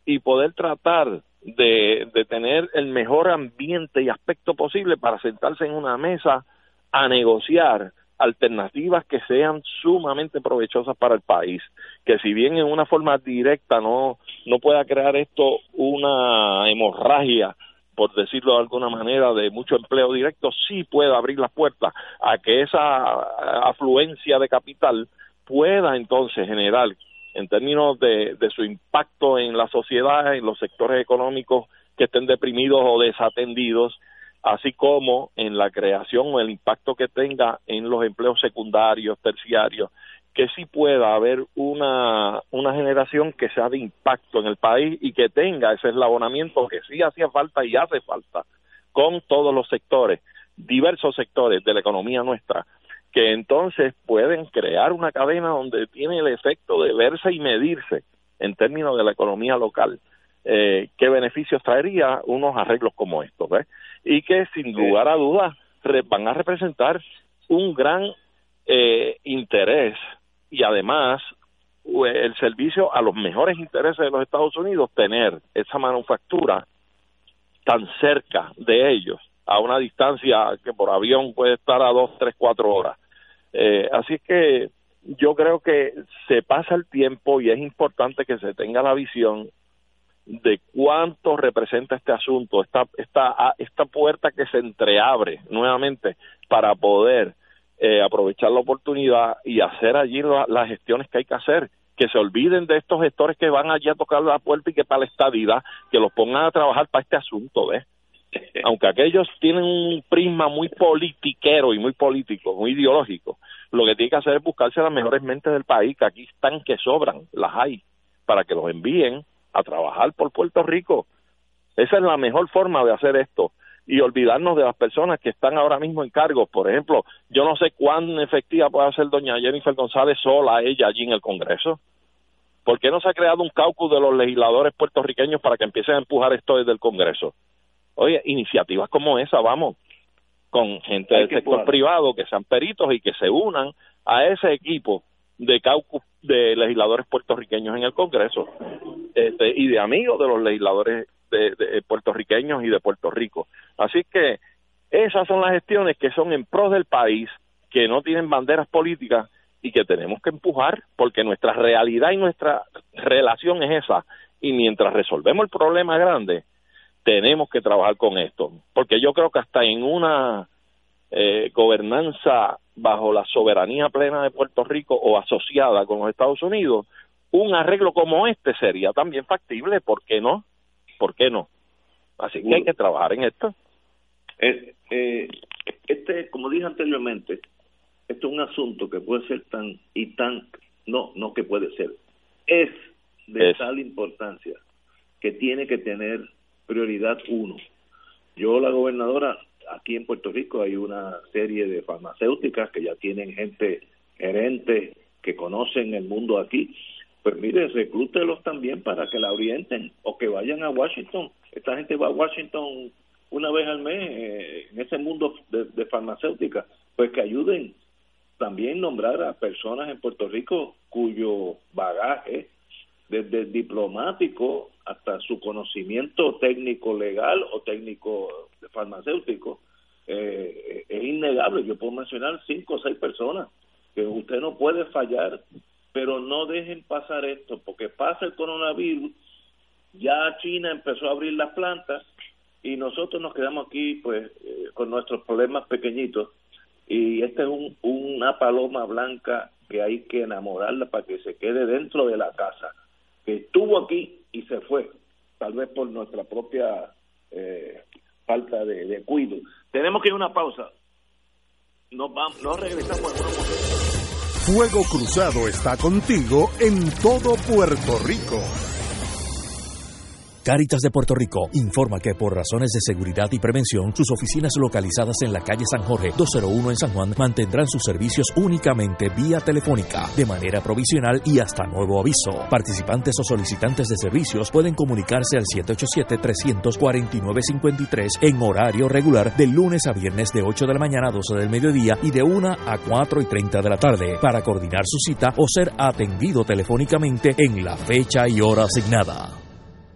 Speaker 3: y poder tratar de, de tener el mejor ambiente y aspecto posible para sentarse en una mesa a negociar alternativas que sean sumamente provechosas para el país, que si bien en una forma directa no, no pueda crear esto una hemorragia, por decirlo de alguna manera, de mucho empleo directo, sí puede abrir las puertas a que esa afluencia de capital pueda entonces generar, en términos de, de su impacto en la sociedad, en los sectores económicos que estén deprimidos o desatendidos, así como en la creación o el impacto que tenga en los empleos secundarios, terciarios, que sí pueda haber una, una generación que sea de impacto en el país y que tenga ese eslabonamiento que sí hacía falta y hace falta con todos los sectores, diversos sectores de la economía nuestra, que entonces pueden crear una cadena donde tiene el efecto de verse y medirse en términos de la economía local. Eh, qué beneficios traería unos arreglos como estos, ¿ves? y que sin lugar a dudas van a representar un gran eh, interés y además el servicio a los mejores intereses de los Estados Unidos tener esa manufactura tan cerca de ellos a una distancia que por avión puede estar a dos, tres, cuatro horas. Eh, así que yo creo que se pasa el tiempo y es importante que se tenga la visión de cuánto representa este asunto, esta, esta, esta puerta que se entreabre nuevamente para poder eh, aprovechar la oportunidad y hacer allí las gestiones que hay que hacer, que se olviden de estos gestores que van allí a tocar la puerta y que para la estadidad, que los pongan a trabajar para este asunto, ¿ves? Aunque aquellos tienen un prisma muy politiquero y muy político, muy ideológico, lo que tiene que hacer es buscarse las mejores mentes del país, que aquí están que sobran, las hay, para que los envíen a trabajar por Puerto Rico. Esa es la mejor forma de hacer esto y olvidarnos de las personas que están ahora mismo en cargo. Por ejemplo, yo no sé cuán efectiva puede ser doña Jennifer González sola, ella allí en el Congreso. ¿Por qué no se ha creado un caucus de los legisladores puertorriqueños para que empiecen a empujar esto desde el Congreso? Oye, iniciativas como esa, vamos, con gente del sector privado que sean peritos y que se unan a ese equipo de caucus de legisladores puertorriqueños en el Congreso este, y de amigos de los legisladores de, puertorriqueños y de Puerto Rico. Así que esas son las gestiones que son en pros del país, que no tienen banderas políticas y que tenemos que empujar porque nuestra realidad y nuestra relación es esa. Y mientras resolvemos el problema grande, tenemos que trabajar con esto. Porque yo creo que hasta en una eh, gobernanza bajo la soberanía plena de Puerto Rico o asociada con los Estados Unidos, un arreglo como este sería también factible, ¿por qué no? ¿Por qué no? Así que hay que trabajar en esto.
Speaker 1: Eh, eh, este, como dije anteriormente, esto es un asunto que puede ser tan y tan, no, no que puede ser, es de tal importancia que tiene que tener prioridad uno. Yo, la gobernadora, aquí en Puerto Rico hay una serie de farmacéuticas que ya tienen gente gerente que conocen el mundo aquí, pues mire, reclútelos también para que la orienten o que vayan a Washington. Esta gente va a Washington una vez al mes eh, en ese mundo de, farmacéutica, pues que ayuden también nombrar a personas en Puerto Rico cuyo bagaje, desde diplomático hasta su conocimiento técnico legal o técnico farmacéutico, eh, es innegable. Yo puedo mencionar cinco o seis personas que usted no puede fallar, pero no dejen pasar esto, porque pasa el coronavirus, ya China empezó a abrir las plantas y nosotros nos quedamos aquí pues eh, con nuestros problemas pequeñitos y esta es un, una paloma blanca que hay que enamorarla para que se quede dentro de la casa, que estuvo aquí y se fue, tal vez por nuestra propia eh, falta de, de cuido. Tenemos que ir a una pausa. Nos, vamos, nos regresamos en
Speaker 6: Fuego Cruzado está contigo en todo Puerto Rico.
Speaker 5: Caritas de Puerto Rico informa que por razones de seguridad y prevención, sus oficinas localizadas en la calle San Jorge 201 en San Juan mantendrán sus servicios únicamente vía telefónica, de manera provisional y hasta nuevo aviso. Participantes o solicitantes de servicios pueden comunicarse al 787-349-53 en horario regular de lunes a viernes de 8 de la mañana a 12 del mediodía y de 1 a 4 y 30 de la tarde para coordinar su cita o ser atendido telefónicamente en la fecha y hora asignada.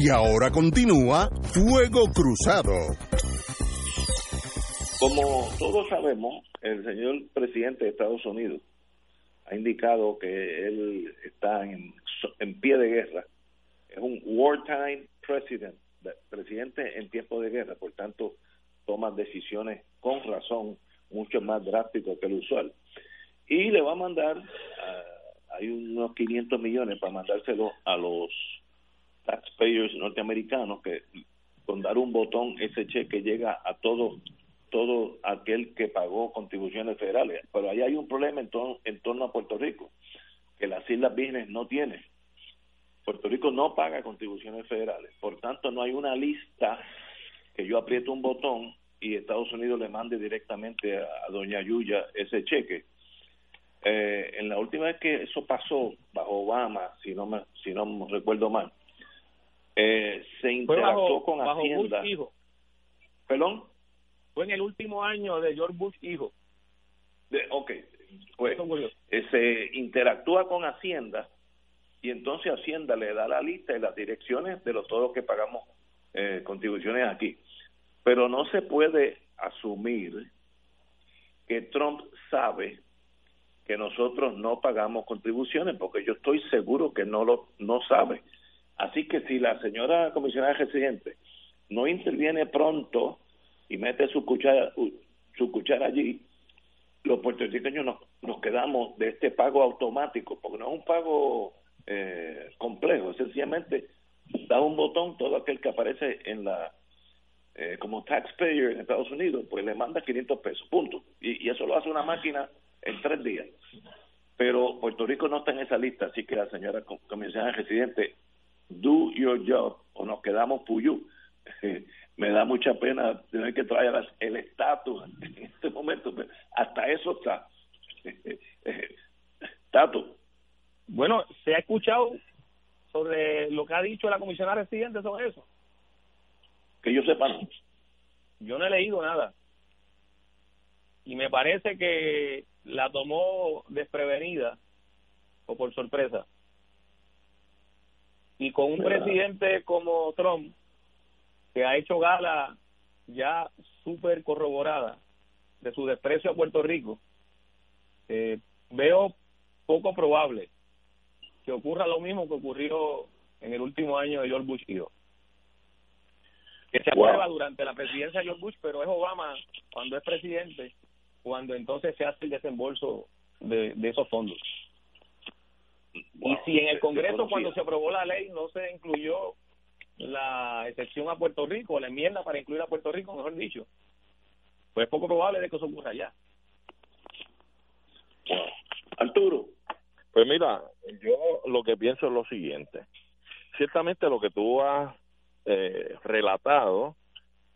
Speaker 6: Y ahora continúa Fuego Cruzado.
Speaker 1: Como todos sabemos, el señor presidente de Estados Unidos ha indicado que él está en, pie de guerra. Es un wartime president, presidente en tiempo de guerra, por tanto toma decisiones con razón mucho más drásticas que el usual. Y le va a mandar, hay unos 500 millones para mandárselo a los taxpayers norteamericanos que con dar un botón ese cheque llega a todo todo aquel que pagó contribuciones federales. Pero ahí hay un problema en, en torno a Puerto Rico, que las Islas Vírgenes no tienen. Puerto Rico no paga contribuciones federales. Por tanto, no hay una lista que yo aprieto un botón y Estados Unidos le mande directamente a, doña Yuya ese cheque. Eh, en la última vez que eso pasó bajo Obama, si no me, si no recuerdo mal, eh, se interactuó con Hacienda. Bush hijo.
Speaker 2: ¿Perdón? Fue en el último año de George Bush hijo.
Speaker 1: De, ok, pues eh, se interactúa con Hacienda y entonces Hacienda le da la lista y las direcciones de los todos que pagamos eh, contribuciones aquí. Pero no se puede asumir que Trump sabe que nosotros no pagamos contribuciones, porque yo estoy seguro que no lo no sabe. Así que si la señora comisionada residente no interviene pronto y mete su cuchara, su cuchara allí, los puertorriqueños nos, nos quedamos de este pago automático, porque no es un pago eh, complejo, sencillamente da un botón, todo aquel que aparece en la eh, como taxpayer en Estados Unidos, pues le manda 500 pesos, punto. Y, y eso lo hace una máquina en tres días. Pero Puerto Rico no está en esa lista, así que la señora comisionada residente, do your job o nos quedamos puyú. *laughs* Me da mucha pena tener que traer el estatus en este momento, pero hasta eso está. *laughs* Tato.
Speaker 2: Bueno, se ha escuchado sobre lo que ha dicho la comisionada residente sobre eso.
Speaker 1: Que yo sepa, no.
Speaker 2: Yo no he leído nada. Y me parece que la tomó desprevenida o por sorpresa. Y con un presidente como Trump, que ha hecho gala ya súper corroborada de su desprecio a Puerto Rico, eh, veo poco probable que ocurra lo mismo que ocurrió en el último año de George Bush Que se aprueba durante la presidencia de George Bush, pero es Obama cuando es presidente, cuando entonces se hace el desembolso de, esos fondos. Y si en el Congreso cuando se aprobó la ley no se incluyó la excepción a Puerto Rico, la enmienda para incluir a Puerto Rico, mejor dicho, pues es poco probable de que eso ocurra allá.
Speaker 1: Arturo.
Speaker 3: Pues mira, yo lo que pienso es lo siguiente. Ciertamente lo que tú has eh, relatado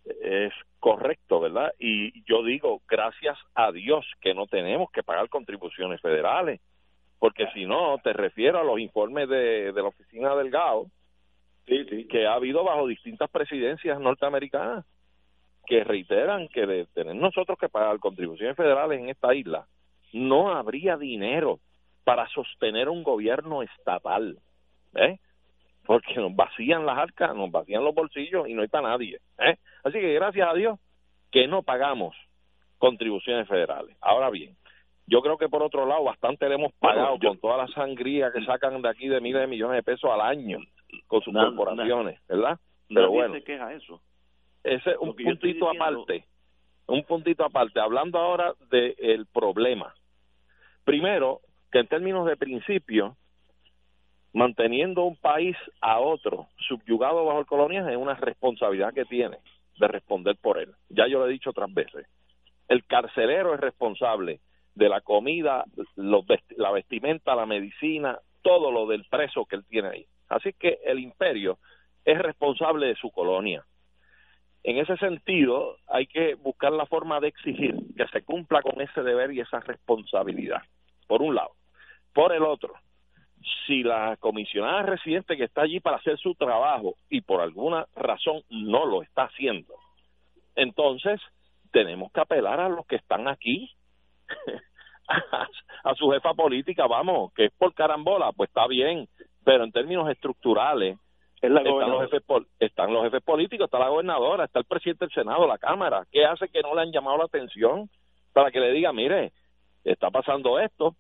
Speaker 3: es correcto, ¿verdad? Y yo digo, gracias a Dios que no tenemos que pagar contribuciones federales, porque si no, te refiero a los informes de, de la oficina del GAO, que ha habido bajo distintas presidencias norteamericanas, que reiteran que de tener nosotros que pagar contribuciones federales en esta isla, no habría dinero para sostener un gobierno estatal, ¿eh? Porque nos vacían las arcas, nos vacían los bolsillos y no hay para nadie, ¿eh? Así que gracias a Dios que no pagamos contribuciones federales. Ahora bien, yo creo que por otro lado bastante le hemos pagado con toda la sangría que sacan de aquí de miles de millones de pesos al año con sus corporaciones, ¿verdad?
Speaker 1: Pero bueno, se queja eso.
Speaker 3: Ese un puntito aparte, un puntito aparte, hablando ahora del problema. Primero, que en términos de principio, manteniendo un país a otro subyugado bajo el colonial es una responsabilidad que tiene de responder por él. Ya yo lo he dicho otras veces. El carcelero es responsable de la comida, los la vestimenta, la medicina, todo lo del preso que él tiene ahí. Así que el imperio es responsable de su colonia. En ese sentido, hay que buscar la forma de exigir que se cumpla con ese deber y esa responsabilidad, por un lado. Por el otro, si la comisionada residente que está allí para hacer su trabajo y por alguna razón no lo está haciendo, entonces tenemos que apelar a los que están aquí, *laughs* a, su jefa política, vamos, que es por carambola, pues está bien, pero en términos estructurales, están, los jefes, están los jefes políticos, está la gobernadora, está el presidente del Senado, la Cámara, ¿qué hace que no le han llamado la atención para que le diga, mire, está pasando esto,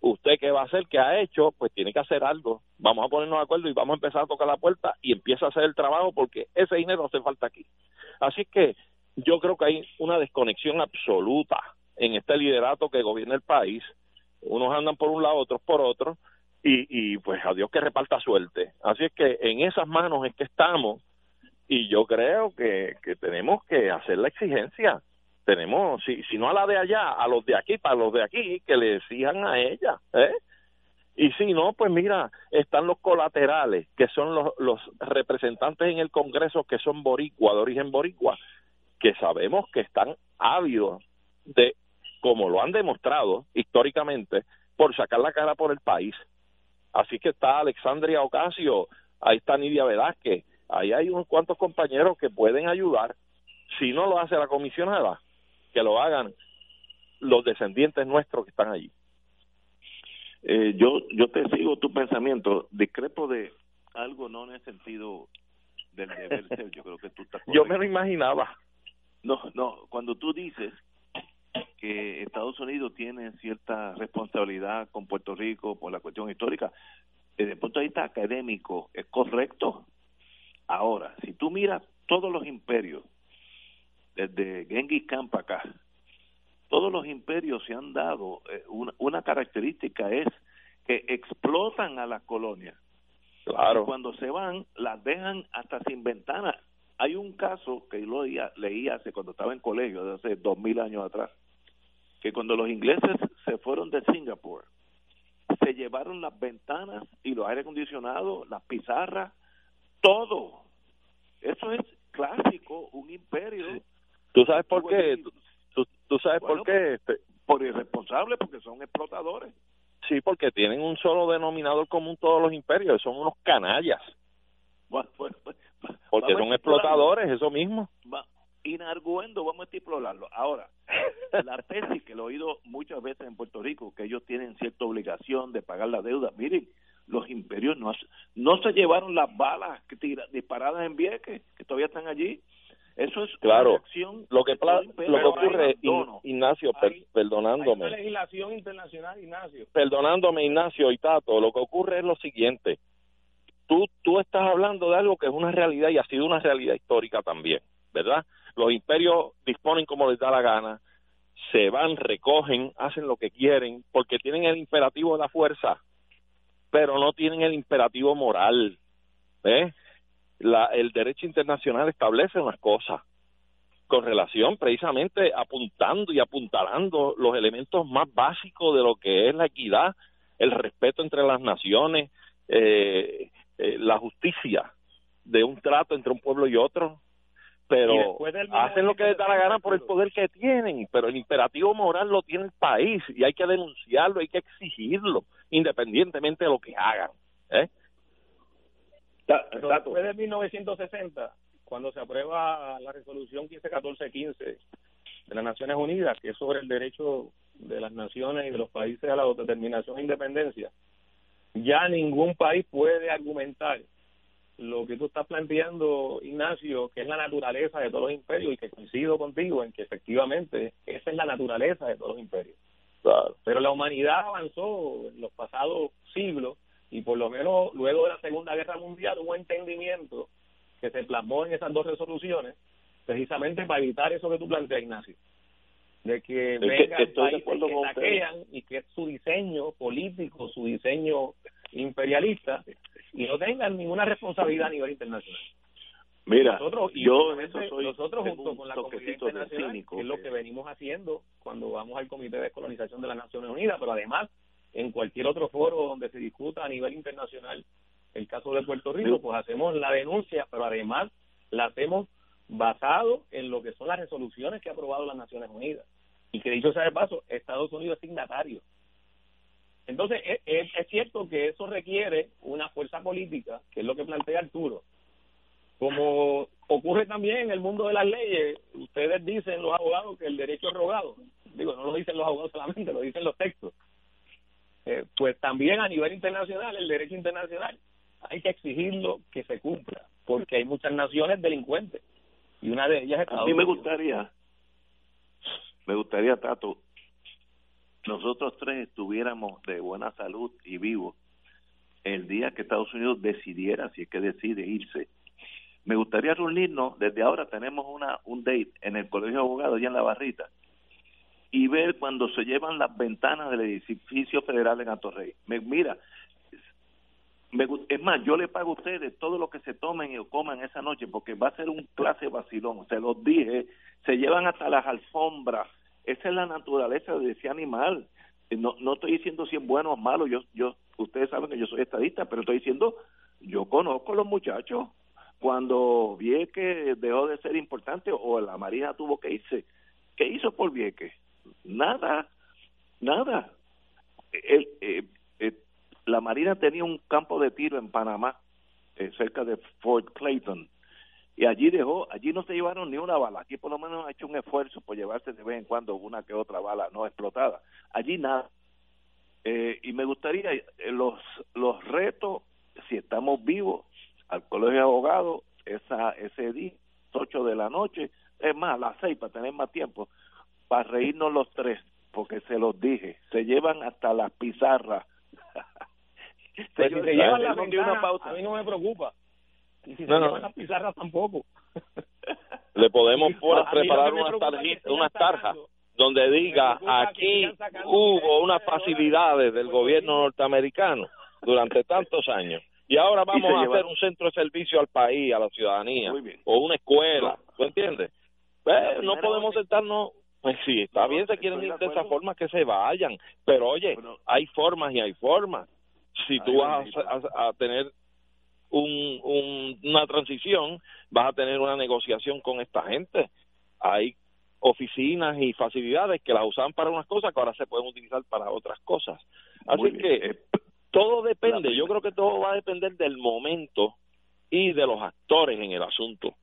Speaker 3: usted qué va a hacer, qué ha hecho, pues tiene que hacer algo. Vamos a ponernos de acuerdo y vamos a empezar a tocar la puerta y empieza a hacer el trabajo porque ese dinero hace falta aquí. Así que yo creo que hay una desconexión absoluta en este liderato que gobierna el país. Unos andan por un lado, otros por otro, y, y pues a Dios que reparta suerte. Así es que en esas manos es que estamos y yo creo que, que tenemos que hacer la exigencia tenemos, si, si no a la de allá, a los de aquí, para los de aquí, que le exijan a ella, ¿eh? Y si no, pues mira, están los colaterales, que son los, los representantes en el Congreso que son boricua, de origen boricua, que sabemos que están ávidos de, como lo han demostrado históricamente, por sacar la cara por el país. Así que está Alexandria Ocasio, ahí está Nidia Velázquez, ahí hay unos cuantos compañeros que pueden ayudar. Si no lo hace la comisionada, que lo hagan los descendientes nuestros que están allí.
Speaker 1: Eh, yo yo te sigo tu pensamiento, discrepo de algo no en el sentido del deber ser, yo creo que tú estás
Speaker 3: Yo me lo imaginaba.
Speaker 1: No, no, cuando tú dices que Estados Unidos tiene cierta responsabilidad con Puerto Rico por la cuestión histórica, desde el punto de vista académico, ¿es correcto? Ahora, si tú miras todos los imperios desde Genghis Khan para acá, todos los imperios se han dado, eh, una, una característica es que explotan a las colonias
Speaker 3: Claro.
Speaker 1: cuando se van, las dejan hasta sin ventana. Hay un caso que yo leí hace cuando estaba en colegio, hace dos mil años atrás, que cuando los ingleses se fueron de Singapur, se llevaron las ventanas y los aire acondicionados, las pizarras, todo. Eso es clásico, un imperio.
Speaker 3: ¿Tú sabes por qué? ¿Tú, sabes por qué? Este,
Speaker 1: por irresponsables, porque son explotadores.
Speaker 3: Sí, porque tienen un solo denominador común todos los imperios, son unos canallas. porque son explotadores, eso mismo.
Speaker 1: Va, inarguendo, vamos a explorarlo. Ahora, *laughs* la tesis que lo he oído muchas veces en Puerto Rico, que ellos tienen cierta obligación de pagar la deuda. Miren, los imperios no, no se llevaron las balas que disparadas en Vieques, que todavía están allí. Eso es
Speaker 3: claro. lo que lo que ocurre, Ignacio, perdonándome.
Speaker 2: Hay legislación internacional, Ignacio.
Speaker 3: Perdonándome, Ignacio y Tato, lo que ocurre es lo siguiente. Tú, tú estás hablando de algo que es una realidad y ha sido una realidad histórica también, ¿verdad? Los imperios disponen como les da la gana, se van, recogen, hacen lo que quieren, porque tienen el imperativo de la fuerza, pero no tienen el imperativo moral. ¿eh? La, el derecho internacional establece unas cosas con relación precisamente apuntando y apuntalando los elementos más básicos de lo que es la equidad, el respeto entre las naciones, eh, eh, la justicia de un trato entre un pueblo y otro, pero hacen lo que les da la gana por el poder que tienen, pero el imperativo moral lo tiene el país y hay que denunciarlo, hay que exigirlo, independientemente de lo que hagan. ¿eh?
Speaker 2: después de 1960, cuando se aprueba la resolución 151415 de las Naciones Unidas, que es sobre el derecho de las naciones y de los países a la autodeterminación e independencia, ya ningún país puede argumentar lo que tú estás planteando, Ignacio, que es la naturaleza de todos los imperios y que coincido contigo en que efectivamente esa es la naturaleza de todos los imperios. Pero la humanidad avanzó en los pasados siglos y por lo menos luego de la Segunda Guerra Mundial hubo entendimiento que se plasmó en esas dos resoluciones precisamente para evitar eso que tú planteas, Ignacio de que vengan países que saquean y que su diseño político, su diseño imperialista y no tengan ninguna responsabilidad a nivel internacional.
Speaker 1: Mira,
Speaker 2: nosotros,
Speaker 1: yo
Speaker 2: nosotros junto con la comunidad internacional, que es lo que venimos haciendo cuando vamos al Comité de Descolonización de las Naciones Unidas, pero además en cualquier otro foro donde se discuta a nivel internacional el caso de Puerto Rico, pues hacemos la denuncia, pero además la hacemos basado en lo que son las resoluciones que ha aprobado las Naciones Unidas. Y que dicho sea de paso, Estados Unidos es signatario entonces, es, es, cierto que eso requiere una fuerza política, que es lo que plantea Arturo. Como ocurre también en el mundo de las leyes, ustedes dicen los abogados que el derecho es rogado. Digo, no lo dicen los abogados solamente, lo dicen los textos. Eh, pues también a nivel internacional, el derecho internacional, hay que exigirlo que se cumpla, porque hay muchas naciones delincuentes y una de ellas es
Speaker 1: A mí me gustaría, me gustaría, Tato, nosotros tres estuviéramos de buena salud y vivos el día que Estados Unidos decidiera si es que decide irse. Me gustaría reunirnos, desde ahora tenemos una un date en el Colegio de Abogados, allá en La Barrita, y ver cuando se llevan las ventanas del edificio federal en Atorrey. Me, mira, me, es más, yo le pago a ustedes todo lo que se tomen y coman esa noche, porque va a ser un clase vacilón, se los dije, se llevan hasta las alfombras esa es la naturaleza de ese animal. No, no estoy diciendo si es bueno o malo, yo, yo, ustedes saben que yo soy estadista, pero estoy diciendo, yo conozco a los muchachos. Cuando Vieque dejó de ser importante o la Marina tuvo que irse, ¿qué hizo por Vieque? Nada, nada. El, eh, eh, la Marina tenía un campo de tiro en Panamá, eh, cerca de Fort Clayton, y allí dejó, allí no se llevaron ni una bala, aquí por lo menos ha hecho un esfuerzo por llevarse de vez en cuando una que otra bala no explotada, allí nada. Eh, y me gustaría eh, los los retos, si estamos vivos, al colegio de abogados, esa, ese día, 8 de la noche, es más, a las 6 para tener más tiempo, para reírnos los tres, porque se los dije, se llevan hasta las pizarras. *laughs*
Speaker 2: se, llevan la a mí no me preocupa y si no, no. las pizarras tampoco. *laughs*
Speaker 3: Le podemos *laughs* preparar unas tarjetas, unas tarjas donde diga aquí hubo unas facilidades del gobierno norteamericano durante tantos años. Y ahora vamos a hacer un centro de servicio al país, a la ciudadanía, o una escuela, ¿tú entiendes? Pues, no podemos sentarnos, pues sí, está bien, se quieren ir de esa forma, que se vayan, pero oye, hay formas y hay formas. Si tú vas a, tener un, una transición, vas a tener una negociación con esta gente. Hay oficinas y facilidades que las usaban para unas cosas que ahora se pueden utilizar para otras cosas. Así que todo depende, yo creo que todo va a depender del momento y de los actores en el asunto.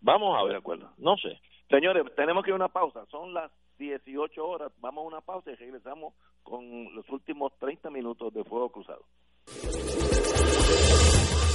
Speaker 3: Vamos a ver, acuerdo. No sé.
Speaker 1: Señores, tenemos que ir a una pausa. Son las 18 horas. Vamos a una pausa y regresamos con los últimos 30 minutos de Fuego Cruzado.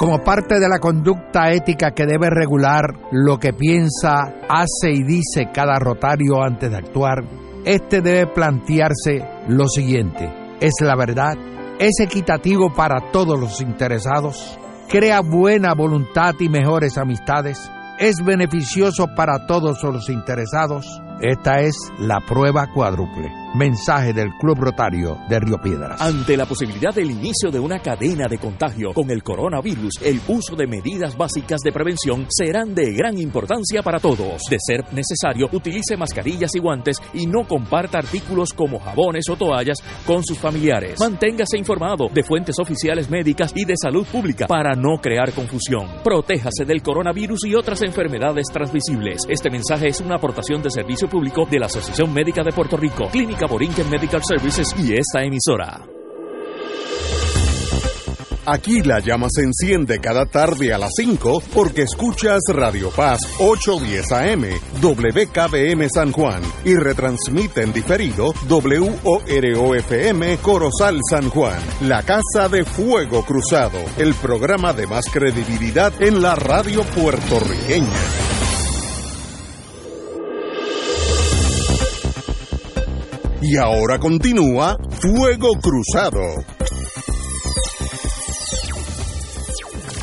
Speaker 9: Como parte de la conducta ética que debe regular lo que piensa, hace y dice cada rotario antes de actuar, este debe plantearse lo siguiente: ¿es la verdad? ¿Es equitativo para todos los interesados? crea buena voluntad y mejores amistades, es beneficioso para todos los interesados. Esta es la prueba cuádruple. Mensaje del Club Rotario de Río Piedras.
Speaker 5: Ante la posibilidad del inicio de una cadena de contagio con el coronavirus, el uso de medidas básicas de prevención serán de gran importancia para todos. De ser necesario, utilice mascarillas y guantes y no comparta artículos como jabones o toallas con sus familiares. Manténgase informado de fuentes oficiales médicas y de salud pública para no crear confusión. Protéjase del coronavirus y otras enfermedades transmisibles. Este mensaje es una aportación de servicio público de la Asociación Médica de Puerto Rico, Clínica Borinquen Medical Services y esta emisora.
Speaker 6: Aquí la llama se enciende cada tarde a las 5 porque escuchas Radio Paz 810 AM, WKBM San Juan y retransmite en diferido WOROFM Corozal San Juan, la Casa de Fuego Cruzado, el programa de más credibilidad en la radio puertorriqueña. Y ahora continúa Fuego Cruzado.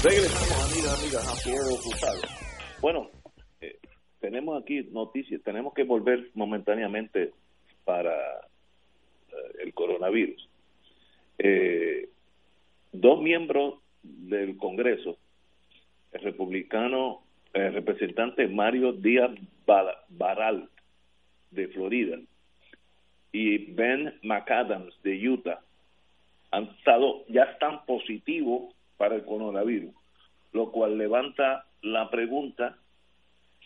Speaker 1: Regresamos, amigas, amigas, a Fuego Cruzado. Bueno, eh, tenemos aquí noticias, tenemos que volver momentáneamente para eh, el coronavirus. Eh, dos miembros del Congreso, el republicano, el representante Mario Díaz Baral de Florida, y Ben McAdams de Utah han estado, ya están positivos para el coronavirus, lo cual levanta la pregunta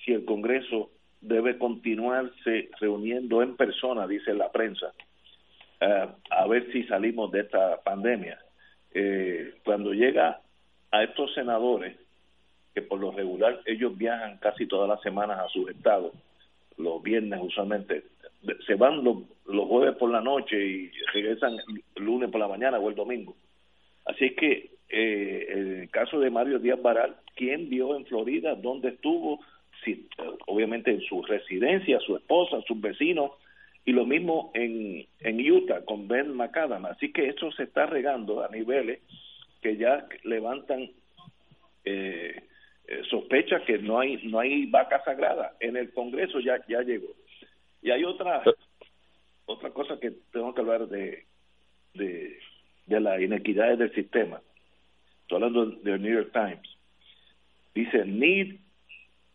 Speaker 1: si el Congreso debe continuarse reuniendo en persona, dice la prensa, eh, a ver si salimos de esta pandemia. Eh, cuando llega a estos senadores que por lo regular ellos viajan casi todas las semanas a sus estados, los viernes usualmente, se van los, los jueves por la noche y regresan el lunes por la mañana o el domingo. Así es que eh, el caso de Mario Díaz Baral, ¿quién vio en Florida? ¿Dónde estuvo? Si, obviamente en su residencia, su esposa, sus vecinos, y lo mismo en, en Utah con Ben McAdam. Así que esto se está regando a niveles que ya levantan eh, eh, sospecha que no hay no hay vaca sagrada en el Congreso ya ya llegó y hay otra otra cosa que tengo que hablar de de, de las inequidades del sistema. Estoy hablando del New York Times. Dice need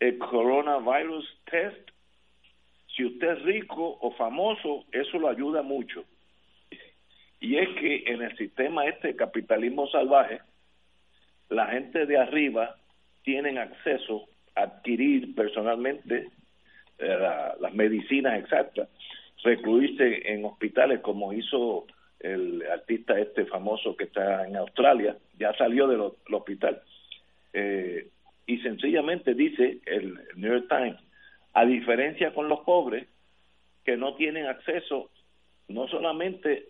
Speaker 1: a coronavirus test. Si usted es rico o famoso eso lo ayuda mucho. Y es que en el sistema este capitalismo salvaje la gente de arriba tienen acceso a adquirir personalmente eh, las medicinas exactas, recluirse en hospitales como hizo el artista este famoso que está en Australia, ya salió del hospital. Eh, y sencillamente dice el New York Times, a diferencia con los pobres que no tienen acceso no solamente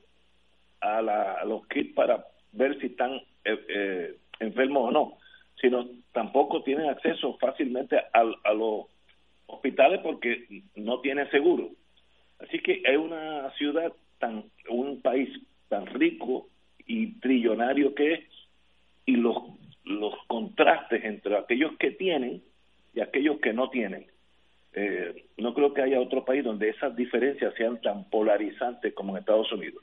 Speaker 1: a, a los kits para ver si están eh, eh enfermos o no, sino tampoco tienen acceso fácilmente a, a los hospitales porque no tienen seguro. Así que es una ciudad tan, un país tan rico y trillonario que es, y los, los contrastes entre aquellos que tienen y aquellos que no tienen. Eh, no creo que haya otro país donde esas diferencias sean tan polarizantes como en Estados Unidos.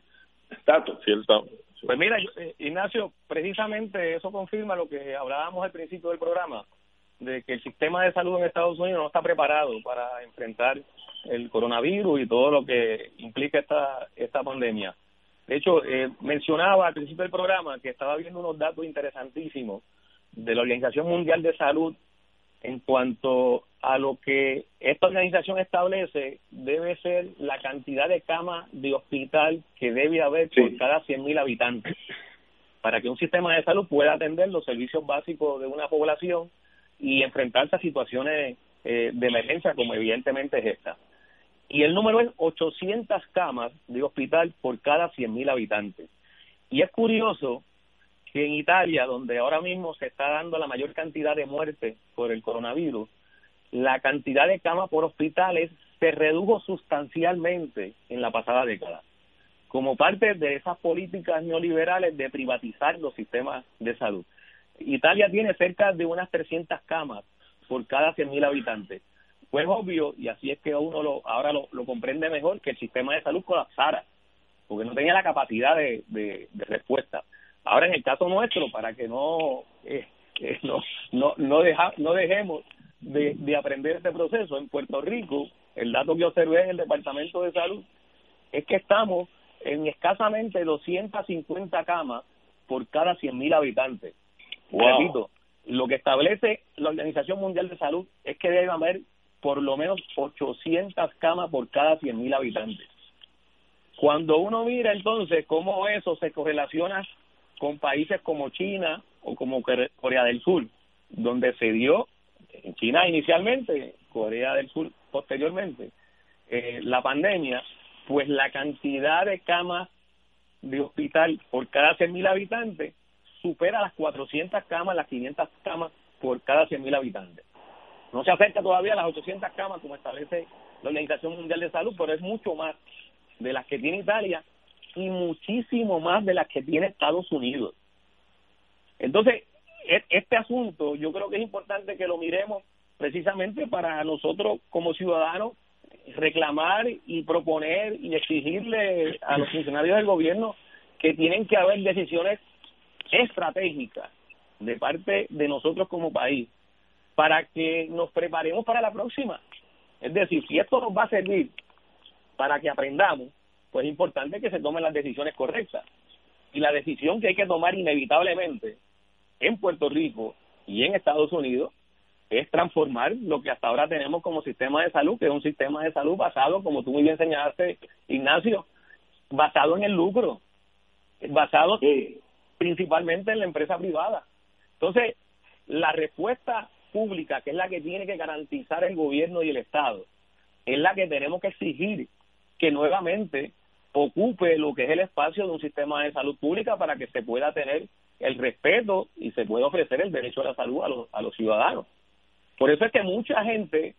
Speaker 1: Status.
Speaker 2: Cierto, pues mira, eh, Ignacio, precisamente eso confirma lo que hablábamos al principio del programa, de que el sistema de salud en Estados Unidos no está preparado para enfrentar el coronavirus y todo lo que implica esta, esta pandemia. De hecho, eh, mencionaba al principio del programa que estaba viendo unos datos interesantísimos de la Organización Mundial de Salud en cuanto a lo que esta organización establece debe ser la cantidad de camas de hospital que debe haber por cada 100.000 habitantes para que un sistema de salud pueda atender los servicios básicos de una población y enfrentarse a situaciones eh, de emergencia como evidentemente es esta. Y el número es 800 camas de hospital por cada 100.000 habitantes. Y es curioso que en Italia, donde ahora mismo se está dando la mayor cantidad de muertes por el coronavirus, la cantidad de camas por hospitales se redujo sustancialmente en la pasada década, como parte de esas políticas neoliberales de privatizar los sistemas de salud. Italia tiene cerca de unas 300 camas por cada 100.000 habitantes. Pues obvio, y así es que uno lo, ahora lo, comprende mejor, que el sistema de salud colapsara, porque no tenía la capacidad de, respuesta. Ahora, en el caso nuestro, para que no, eh, eh, no dejemos de, de aprender este proceso. En Puerto Rico, el dato que observé en el Departamento de Salud es que estamos en escasamente 250 camas por cada 100.000 habitantes. Lo que establece la Organización Mundial de Salud es que debe haber por lo menos 800 camas por cada 100.000 habitantes. Cuando uno mira entonces cómo eso se correlaciona con países como China o como Corea del Sur, donde se dio en China inicialmente, Corea del Sur posteriormente, eh, la pandemia, pues la cantidad de camas de hospital por cada 100.000 habitantes supera las 400 camas, las 500 camas por cada 100.000 habitantes. No se acerca todavía a las 800 camas como establece la Organización Mundial de Salud, pero es mucho más de las que tiene Italia y muchísimo más de las que tiene Estados Unidos. Entonces, e-, este asunto yo creo que es importante que lo miremos precisamente para nosotros como ciudadanos reclamar y proponer y exigirle a los funcionarios del gobierno que tienen que haber decisiones estratégicas de parte de nosotros como país para que nos preparemos para la próxima. Es decir, si esto nos va a servir para que aprendamos, pues es importante que se tomen las decisiones correctas. Y la decisión que hay que tomar inevitablemente en Puerto Rico y en Estados Unidos es transformar lo que hasta ahora tenemos como sistema de salud, que es un sistema de salud basado, como tú muy bien señalaste, Ignacio, basado en el lucro, basado principalmente en la empresa privada. Entonces, la respuesta pública, que es la que tiene que garantizar el gobierno y el Estado, es la que tenemos que exigir que nuevamente ocupe lo que es el espacio de un sistema de salud pública para que se pueda tener el respeto y se pueda ofrecer el derecho a la salud a los, a los ciudadanos. Por eso es que mucha gente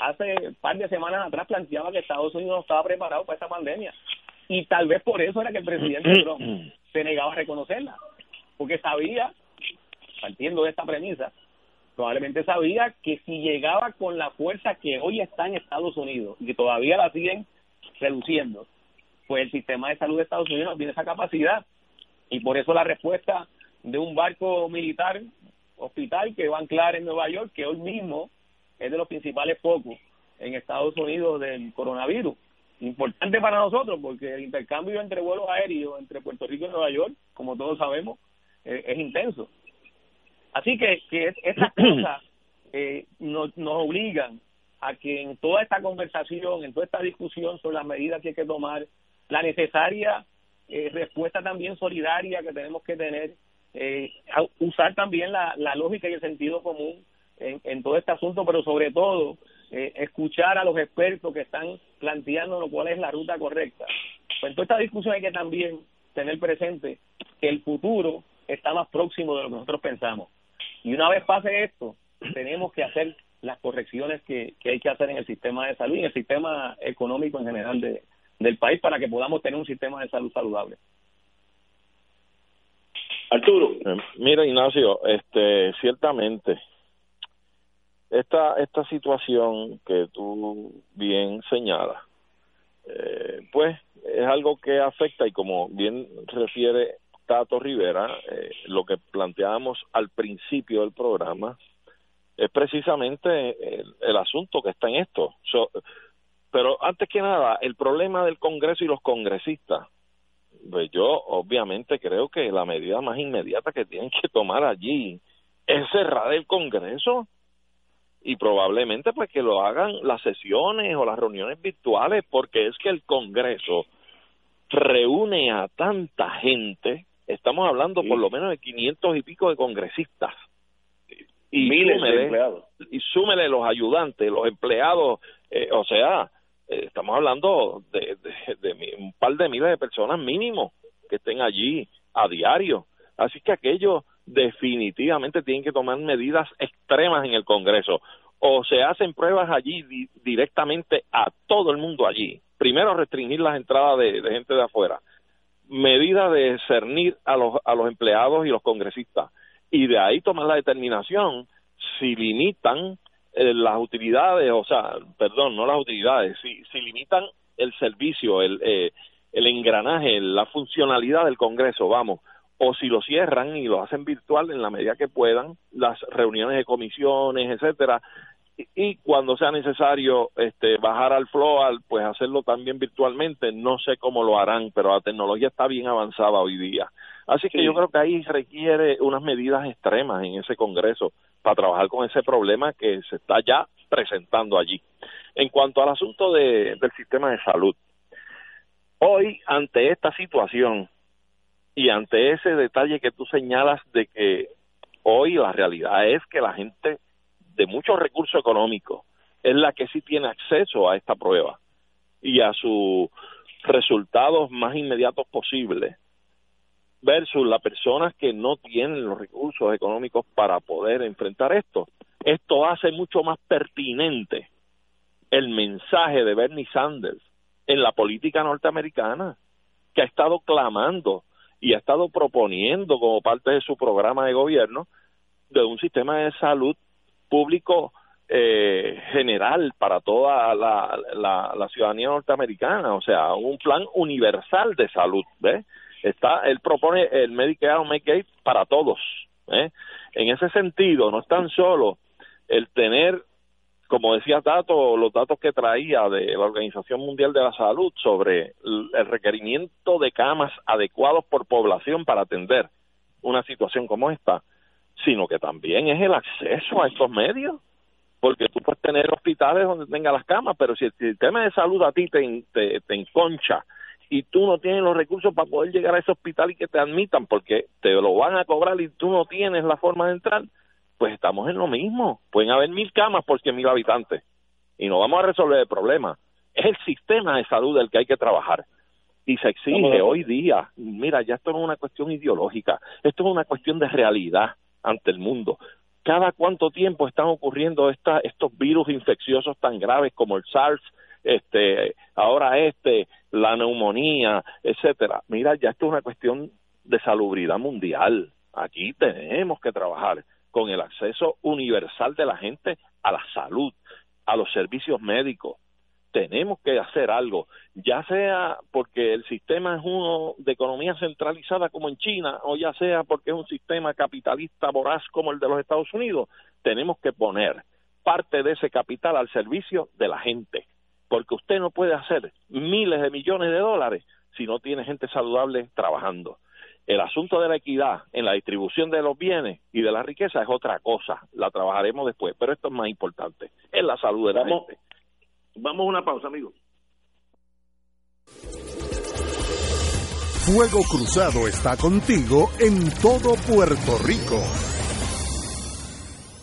Speaker 2: hace un par de semanas atrás planteaba que Estados Unidos no estaba preparado para esta pandemia. Y tal vez por eso era que el presidente *clears throat* Trump se negaba a reconocerla, porque sabía, partiendo de esta premisa, probablemente sabía que si llegaba con la fuerza que hoy está en Estados Unidos y que todavía la siguen reduciendo, pues el sistema de salud de Estados Unidos tiene esa capacidad. Y por eso la respuesta de un barco militar hospital que va a anclar en Nueva York, que hoy mismo es de los principales focos en Estados Unidos del coronavirus. Importante para nosotros porque el intercambio entre vuelos aéreos entre Puerto Rico y Nueva York, como todos sabemos, eh, es intenso. Así que, que estas *clears throat* cosas eh, nos, nos obligan a que en toda esta conversación, en toda esta discusión sobre las medidas que hay que tomar, la necesaria eh, respuesta también solidaria que tenemos que tener, eh, usar también la, la lógica y el sentido común en, en todo este asunto, pero sobre todo eh, escuchar a los expertos que están planteando cuál es la ruta correcta. Pues en toda esta discusión hay que también tener presente que el futuro está más próximo de lo que nosotros pensamos. Y una vez pase esto, tenemos que hacer las correcciones que, que hay que hacer en el sistema de salud y en el sistema económico en general de, del país para que podamos tener un sistema de salud saludable.
Speaker 3: Arturo. Eh, mira, Ignacio, este, ciertamente, esta, esta situación que tú bien señalas, eh, pues es algo que afecta y como bien refiere Tato Rivera, eh, lo que planteábamos al principio del programa es precisamente el, asunto que está en esto. pero antes que nada, el problema del Congreso y los congresistas, pues yo obviamente creo que la medida más inmediata que tienen que tomar allí es cerrar el Congreso y probablemente pues que lo hagan las sesiones o las reuniones virtuales porque es que el Congreso reúne a tanta gente, estamos hablando por lo menos de 500 y pico de congresistas. Y
Speaker 1: miles de empleados.
Speaker 3: y súmele los ayudantes, los empleados, eh, o sea, eh, estamos hablando de, de, un par de miles de personas mínimo que estén allí a diario. Así que aquellos definitivamente tienen que tomar medidas extremas en el Congreso. O se hacen pruebas allí directamente a todo el mundo allí. Primero, restringir las entradas de, gente de afuera. Medida de cernir a los, a los empleados y los congresistas. Y de ahí tomar la determinación si limitan eh, las utilidades, o sea, perdón, no las utilidades, si, si limitan el servicio, el, eh, el engranaje, la funcionalidad del Congreso, vamos, o si lo cierran y lo hacen virtual en la medida que puedan, las reuniones de comisiones, etcétera, y, cuando sea necesario este bajar al floor, pues hacerlo también virtualmente, no sé cómo lo harán, pero la tecnología está bien avanzada hoy día. Así que yo creo que ahí requiere unas medidas extremas en ese Congreso para trabajar con ese problema que se está ya presentando allí. En cuanto al asunto de, del sistema de salud, hoy ante esta situación y ante ese detalle que tú señalas de que hoy la realidad es que la gente de muchos recursos económicos es la que sí tiene acceso a esta prueba y a sus resultados más inmediatos posibles versus las personas que no tienen los recursos económicos para poder enfrentar esto. Esto hace mucho más pertinente el mensaje de Bernie Sanders en la política norteamericana, que ha estado clamando y ha estado proponiendo como parte de su programa de gobierno de un sistema de salud público eh, general para toda la, la, la, ciudadanía norteamericana, o sea, un plan universal de salud, ¿ves? está él propone el Medicare o Medicaid para todos ¿eh? en ese sentido no es tan solo el tener como decía Tato los datos que traía de la Organización Mundial de la Salud sobre el requerimiento de camas adecuados por población para atender una situación como esta sino que también es el acceso a estos medios porque tú puedes tener hospitales donde tenga las camas, pero si el sistema de salud a ti te, te, te enconcha y tú no tienes los recursos para poder llegar a ese hospital y que te admitan porque te lo van a cobrar y tú no tienes la forma de entrar, pues estamos en lo mismo. Pueden haber mil camas por cien mil habitantes y no vamos a resolver el problema. Es el sistema de salud del que hay que trabajar. Y se exige hoy día, mira, ya esto no es una cuestión ideológica, esto es una cuestión de realidad ante el mundo. Cada cuánto tiempo están ocurriendo esta, estos virus infecciosos tan graves como el SARS, este, ahora este, la neumonía, etcétera. Mira, ya esto es una cuestión de salubridad mundial. Aquí tenemos que trabajar con el acceso universal de la gente a la salud, a los servicios médicos. Tenemos que hacer algo, ya sea porque el sistema es uno de economía centralizada como en China, o ya sea porque es un sistema capitalista voraz como el de los Estados Unidos. Tenemos que poner parte de ese capital al servicio de la gente, porque usted no puede hacer miles de millones de dólares si no tiene gente saludable trabajando. El asunto de la equidad en la distribución de los bienes y de la riqueza es otra cosa, la trabajaremos después, pero esto es más importante, es la salud de la
Speaker 1: vamos,
Speaker 3: gente.
Speaker 1: Vamos a una pausa, amigos.
Speaker 6: Fuego Cruzado está contigo en todo Puerto Rico.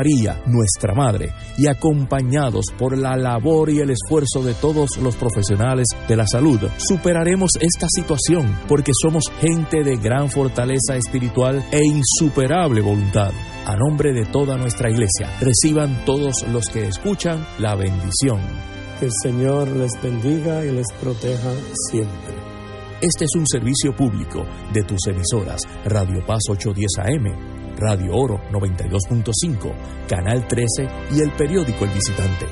Speaker 5: María, nuestra Madre, y acompañados por la labor y el esfuerzo de todos los profesionales de la salud, superaremos esta situación porque somos gente de gran fortaleza espiritual e insuperable voluntad. A nombre de toda nuestra iglesia, reciban todos los que escuchan la bendición.
Speaker 10: Que el Señor les bendiga y les proteja siempre.
Speaker 5: Este es un servicio público de tus emisoras Radio Paz 810 AM Radio Oro 92.5, Canal 13 y el periódico El Visitante.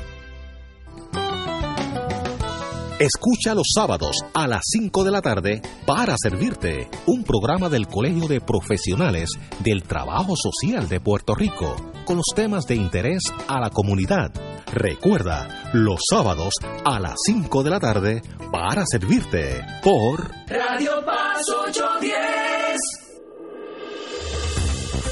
Speaker 8: Escucha los sábados a las 5 de la tarde para servirte un programa del Colegio de Profesionales del Trabajo Social de Puerto Rico con los temas de interés a la comunidad. Recuerda, los sábados a las 5 de la tarde para servirte por
Speaker 11: Radio Paz 810.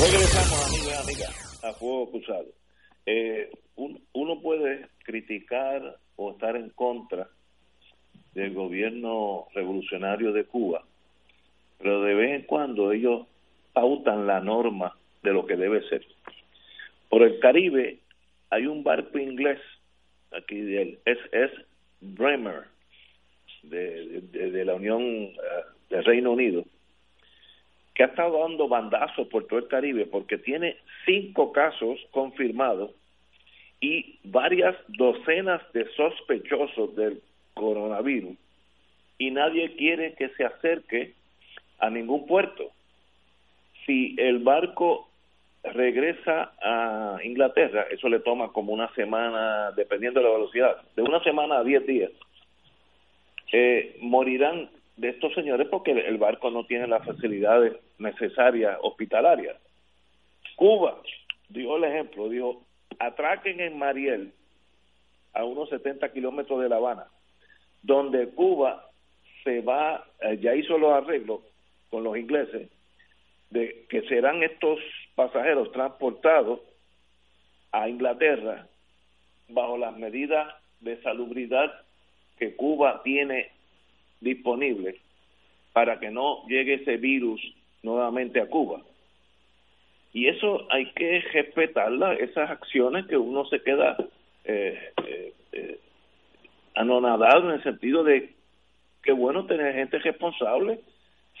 Speaker 1: Regresamos, amigos y amigas, a Fuego Cruzado. Eh, un, uno puede criticar o estar en contra del gobierno revolucionario de Cuba, pero de vez en cuando ellos pautan la norma de lo que debe ser. Por el Caribe hay un barco inglés, aquí del SS Bremer, de, la Unión uh, del Reino Unido, que ha estado dando bandazos por todo el Caribe porque tiene cinco casos confirmados y varias docenas de sospechosos del coronavirus y nadie quiere que se acerque a ningún puerto. Si el barco regresa a Inglaterra, eso le toma como una semana, dependiendo de la velocidad, de una semana a diez días, eh, morirán de estos señores porque el barco no tiene las facilidades necesarias hospitalarias. Cuba dio el ejemplo, dijo, atraquen en Mariel, a unos 70 kilómetros de La Habana, donde Cuba se va, eh, ya hizo los arreglos con los ingleses, de que serán estos pasajeros transportados a Inglaterra bajo las medidas de salubridad que Cuba tiene disponible para que no llegue ese virus nuevamente a Cuba. Y eso hay que respetarla, esas acciones que uno se queda eh, eh, eh, anonadado en el sentido de que bueno tener gente responsable.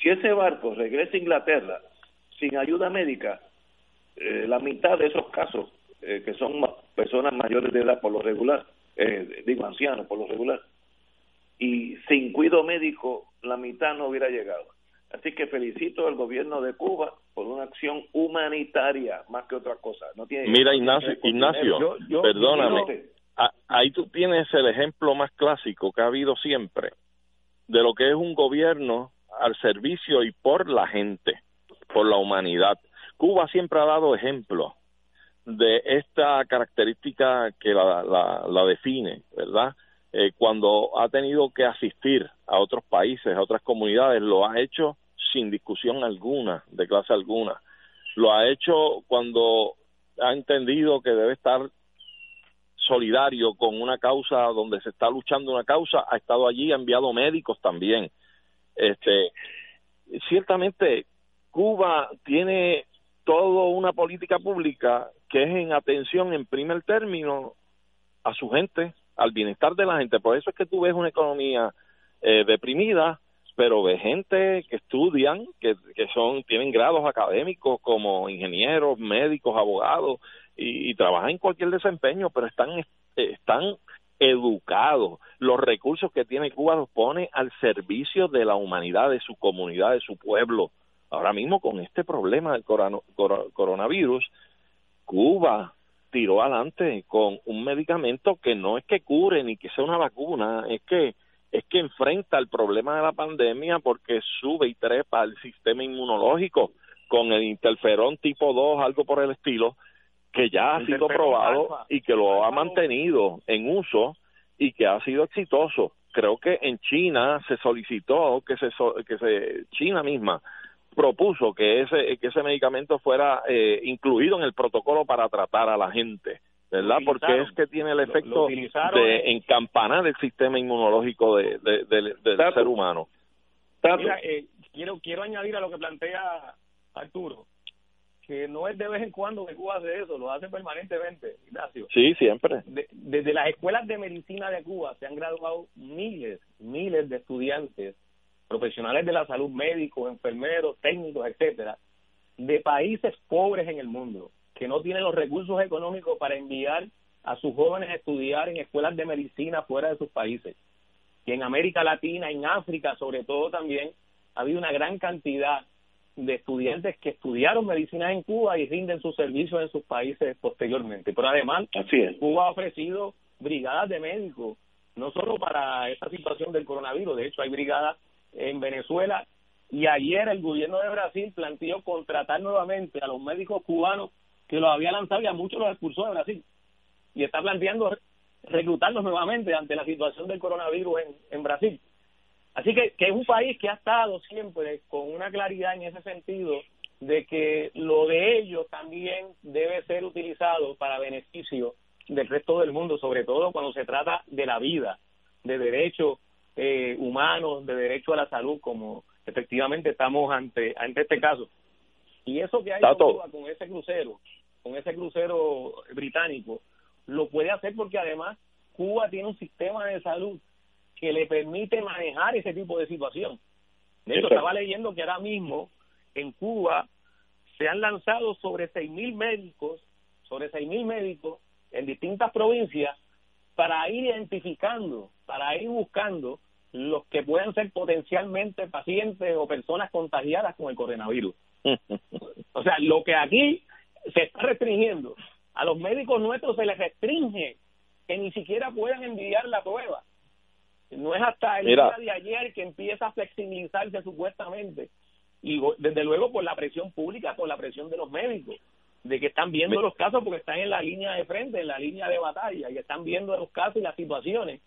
Speaker 1: Si ese barco regresa a Inglaterra sin ayuda médica, eh, la mitad de esos casos, eh, que son personas mayores de edad por lo regular, digo ancianos por lo regular, y sin cuidado médico, la mitad no hubiera llegado. Así que felicito al gobierno de Cuba por una acción humanitaria más que otra cosa. No tiene
Speaker 3: Mira, Ignacio, Ignacio perdóname, ahí tú tienes el ejemplo más clásico que ha habido siempre de lo que es un gobierno al servicio y por la gente, por la humanidad. Cuba siempre ha dado ejemplo de esta característica que la, la, define, ¿verdad? Eh, cuando ha tenido que asistir a otros países, a otras comunidades, lo ha hecho sin discusión alguna, de clase alguna. Lo ha hecho cuando ha entendido que debe estar solidario con una causa donde se está luchando una causa, ha estado allí, ha enviado médicos también. Este, ciertamente Cuba tiene toda una política pública que es en atención en primer término a su gente, al bienestar de la gente. Por eso es que tú ves una economía eh, deprimida, pero ves gente que estudian, que, que son tienen grados académicos como ingenieros, médicos, abogados y, trabajan en cualquier desempeño, pero están están educados. Los recursos que tiene Cuba los pone al servicio de la humanidad, de su comunidad, de su pueblo. Ahora mismo con este problema del coronavirus, Cuba tiró adelante con un medicamento que no es que cure ni que sea una vacuna, es que es que enfrenta el problema de la pandemia porque sube y trepa el sistema inmunológico con el interferón tipo 2, algo por el estilo, que ya ha sido probado y que lo ha mantenido en uso y que ha sido exitoso. Creo que en China se solicitó que se que se China misma propuso que ese que ese medicamento fuera eh, incluido en el protocolo para tratar a la gente, ¿verdad? Porque es que tiene el efecto de encampanar el sistema inmunológico de, del ser humano.
Speaker 2: Mira, eh, quiero quiero añadir a lo que plantea Arturo que no es de vez en cuando que Cuba hace eso, lo hace permanentemente, Ignacio.
Speaker 3: Sí, siempre.
Speaker 2: desde las escuelas de medicina de Cuba se han graduado miles, miles de estudiantes profesionales de la salud, médicos, enfermeros, técnicos, etcétera, de países pobres en el mundo, que no tienen los recursos económicos para enviar a sus jóvenes a estudiar en escuelas de medicina fuera de sus países. Y en América Latina, en África, sobre todo también, ha habido una gran cantidad de estudiantes que estudiaron medicina en Cuba y rinden sus servicios en sus países posteriormente. Pero además, Cuba ha ofrecido brigadas de médicos, no solo para esta situación del coronavirus, de hecho hay brigadas en Venezuela y ayer el gobierno de Brasil planteó contratar nuevamente a los médicos cubanos que los había lanzado y a muchos los expulsó de Brasil y está planteando reclutarlos nuevamente ante la situación del coronavirus en, en Brasil. Así que, que es un país que ha estado siempre con una claridad en ese sentido de que lo de ellos también debe ser utilizado para beneficio del resto del mundo, sobre todo cuando se trata de la vida, de derechos eh, humanos, de derecho a la salud, como efectivamente estamos ante, ante este caso. Y eso que hay con, con ese crucero, con ese crucero británico, lo puede hacer porque además Cuba tiene un sistema de salud que le permite manejar ese tipo de situación. De hecho, estaba leyendo que ahora mismo en Cuba se han lanzado sobre 6.000 médicos, sobre 6.000 médicos en distintas provincias para ir identificando, para ir buscando los que pueden ser potencialmente pacientes o personas contagiadas con el coronavirus. *laughs* o sea, lo que aquí se está restringiendo, a los médicos nuestros se les restringe que ni siquiera puedan enviar la prueba. No es hasta el día de ayer que empieza a flexibilizarse supuestamente. Y desde luego por la presión pública, por la presión de los médicos, de que están viendo los casos porque están en la línea de frente, en la línea de batalla, y están viendo los casos y las situaciones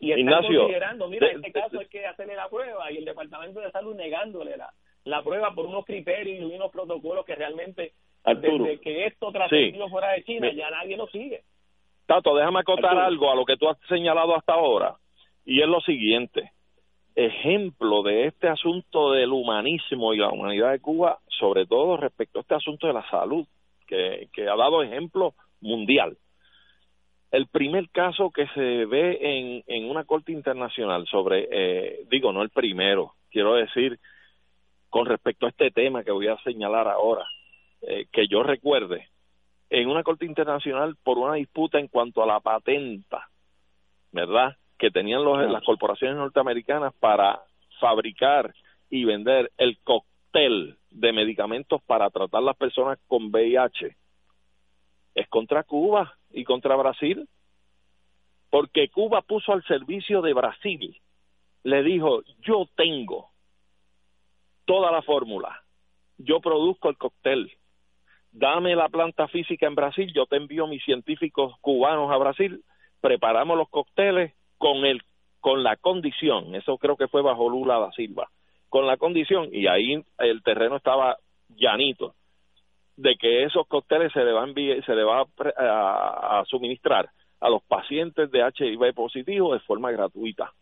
Speaker 2: y están considerando, mira, en este caso hay que hacerle la prueba y el Departamento de Salud negándole la, la prueba por unos criterios y unos protocolos que realmente desde que esto trascendió fuera de China ya nadie lo sigue.
Speaker 3: Tato, déjame acotar algo a lo que tú has señalado hasta ahora y es lo siguiente. Ejemplo de este asunto del humanismo y la humanidad de Cuba, sobre todo respecto a este asunto de la salud, que, que ha dado ejemplo mundial el primer caso que se ve en, en una corte internacional sobre, eh, digo, no el primero, quiero decir, con respecto a este tema que voy a señalar ahora, eh, que yo recuerde, en una corte internacional por una disputa en cuanto a la patenta, ¿verdad? Que tenían los, las corporaciones norteamericanas para fabricar y vender el cóctel de medicamentos para tratar las personas con VIH. Es contra Cuba y contra Brasil, porque Cuba puso al servicio de Brasil, le dijo, yo tengo toda la fórmula, yo produzco el cóctel, dame la planta física en Brasil, yo te envío mis científicos cubanos a Brasil, preparamos los cócteles con el con la condición, eso creo que fue bajo Lula da Silva, con la condición y ahí el terreno estaba llanito de que esos cócteles se le va a enviar, se le va a, suministrar a los pacientes de HIV positivo de forma gratuita.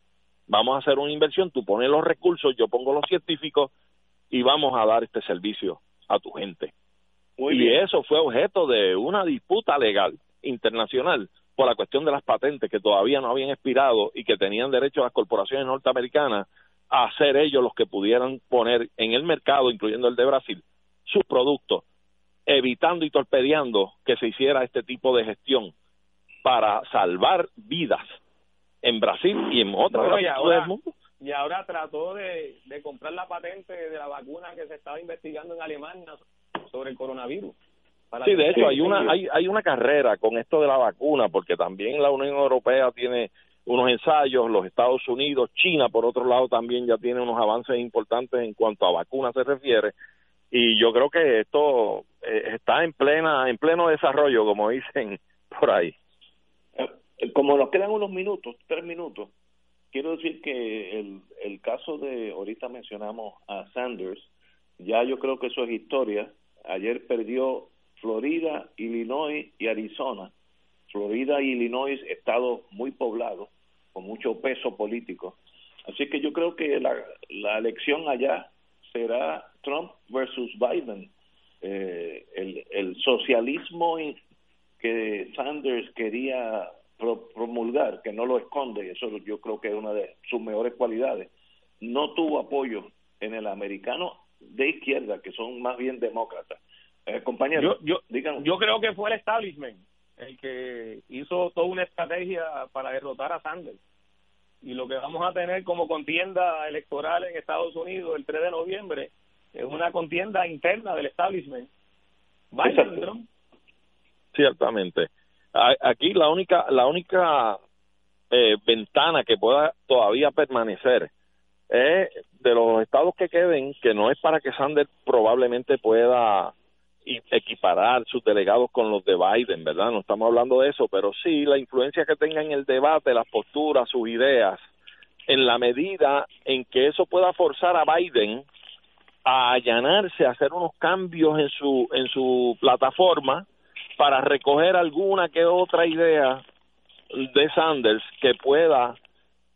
Speaker 3: Vamos a hacer una inversión, tú pones los recursos, yo pongo los científicos y vamos a dar este servicio a tu gente. Y eso fue objeto de una disputa legal internacional por la cuestión de las patentes que todavía no habían expirado y que tenían derecho a las corporaciones norteamericanas a ser ellos los que pudieran poner en el mercado, incluyendo el de Brasil, sus productos, evitando y torpedeando que se hiciera este tipo de gestión para salvar vidas en Brasil y en otras
Speaker 2: partes del mundo. Y ahora trató de, de comprar la patente de la vacuna que se estaba investigando en Alemania sobre el coronavirus.
Speaker 3: sí, de hecho hay una hay, hay una carrera con esto de la vacuna porque también la Unión Europea tiene unos ensayos, los Estados Unidos, China por otro lado también ya tiene unos avances importantes en cuanto a vacunas se refiere y yo creo que esto eh, está en plena en pleno desarrollo como dicen *laughs* por ahí.
Speaker 1: Eh, como nos quedan unos minutos, tres minutos, quiero decir que el, el caso de ahorita mencionamos a Sanders, ya yo creo que eso es historia Ayer perdió Florida, Illinois y Arizona. Florida y Illinois, estados muy poblados, con mucho peso político. Así que yo creo que la, la elección allá será Trump versus Biden. Eh, el, el socialismo que Sanders quería promulgar, que no lo esconde, eso yo creo que es una de sus mejores cualidades, no tuvo apoyo en el americano de izquierda, que son más bien demócratas. Eh, compañero,
Speaker 2: yo, yo, creo que fue el establishment el que hizo toda una estrategia para derrotar a Sanders. Y lo que vamos a tener como contienda electoral en Estados Unidos el 3 de noviembre es una contienda interna del establishment. Biden,
Speaker 3: Ciertamente. Aquí la única la única eh, ventana que pueda todavía permanecer es de los estados que queden, que no es para que Sanders probablemente pueda equiparar sus delegados con los de Biden, ¿verdad? No estamos hablando de eso, pero sí la influencia que tenga en el debate, las posturas, sus ideas, en la medida en que eso pueda forzar a Biden a allanarse, a hacer unos cambios en su en su plataforma para recoger alguna que otra idea de Sanders que pueda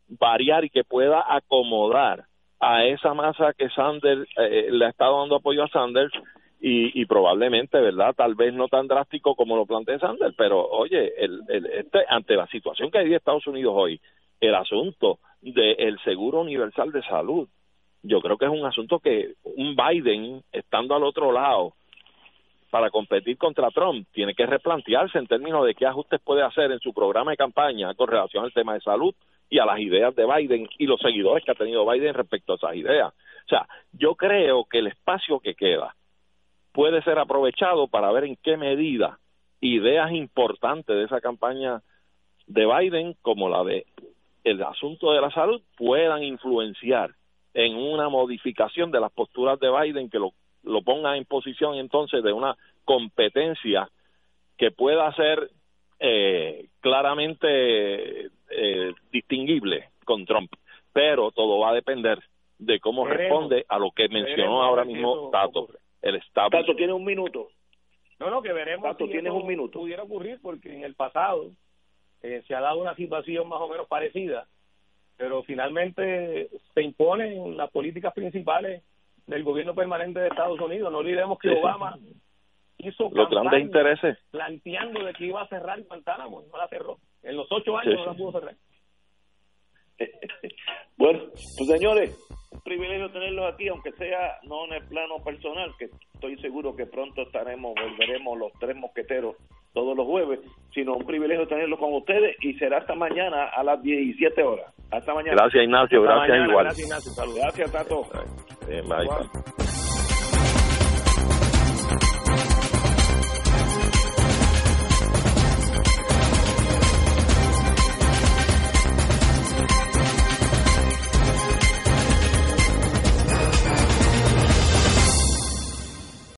Speaker 3: variar y que pueda acomodar a esa masa que Sanders eh, le ha estado dando apoyo a Sanders y, y, probablemente, ¿verdad? Tal vez no tan drástico como lo plantea Sanders, pero oye, el, el, este, ante la situación que hay en Estados Unidos hoy, el asunto del seguro universal de salud, yo creo que es un asunto que un Biden, estando al otro lado, para competir contra Trump, tiene que replantearse en términos de qué ajustes puede hacer en su programa de campaña con relación al tema de salud y a las ideas de Biden y los seguidores que ha tenido Biden respecto a esas ideas. O sea, yo creo que el espacio que queda puede ser aprovechado para ver en qué medida ideas importantes de esa campaña de Biden, como la de el asunto de la salud, puedan influenciar en una modificación de las posturas de Biden que lo, lo ponga en posición entonces de una competencia que pueda ser eh, claramente eh, distinguible con Trump, pero todo va a depender de cómo responde a lo que mencionó ahora mismo Tato. El
Speaker 1: Tato tiene un minuto.
Speaker 2: No, no, que veremos
Speaker 1: Tato, tienes un minuto.
Speaker 2: pudiera ocurrir porque en el pasado eh, se ha dado una situación más o menos parecida, pero finalmente se imponen las políticas principales del gobierno permanente de Estados Unidos. No olvidemos que Obama hizo
Speaker 3: los grandes intereses
Speaker 2: planteando de que iba a cerrar Guantánamo, no la cerró. En los ocho años no la pudo cerrar. *laughs*
Speaker 1: bueno, pues señores, privilegio tenerlos aquí, aunque sea no en el plano personal, que estoy seguro que pronto estaremos, volveremos los tres mosqueteros todos los jueves, sino un privilegio tenerlos con ustedes y será hasta mañana a las 17 horas. Hasta mañana.
Speaker 3: Gracias Ignacio, gracias igual.
Speaker 1: Gracias Ignacio, saludos. Gracias Tato.
Speaker 3: Bien, bye.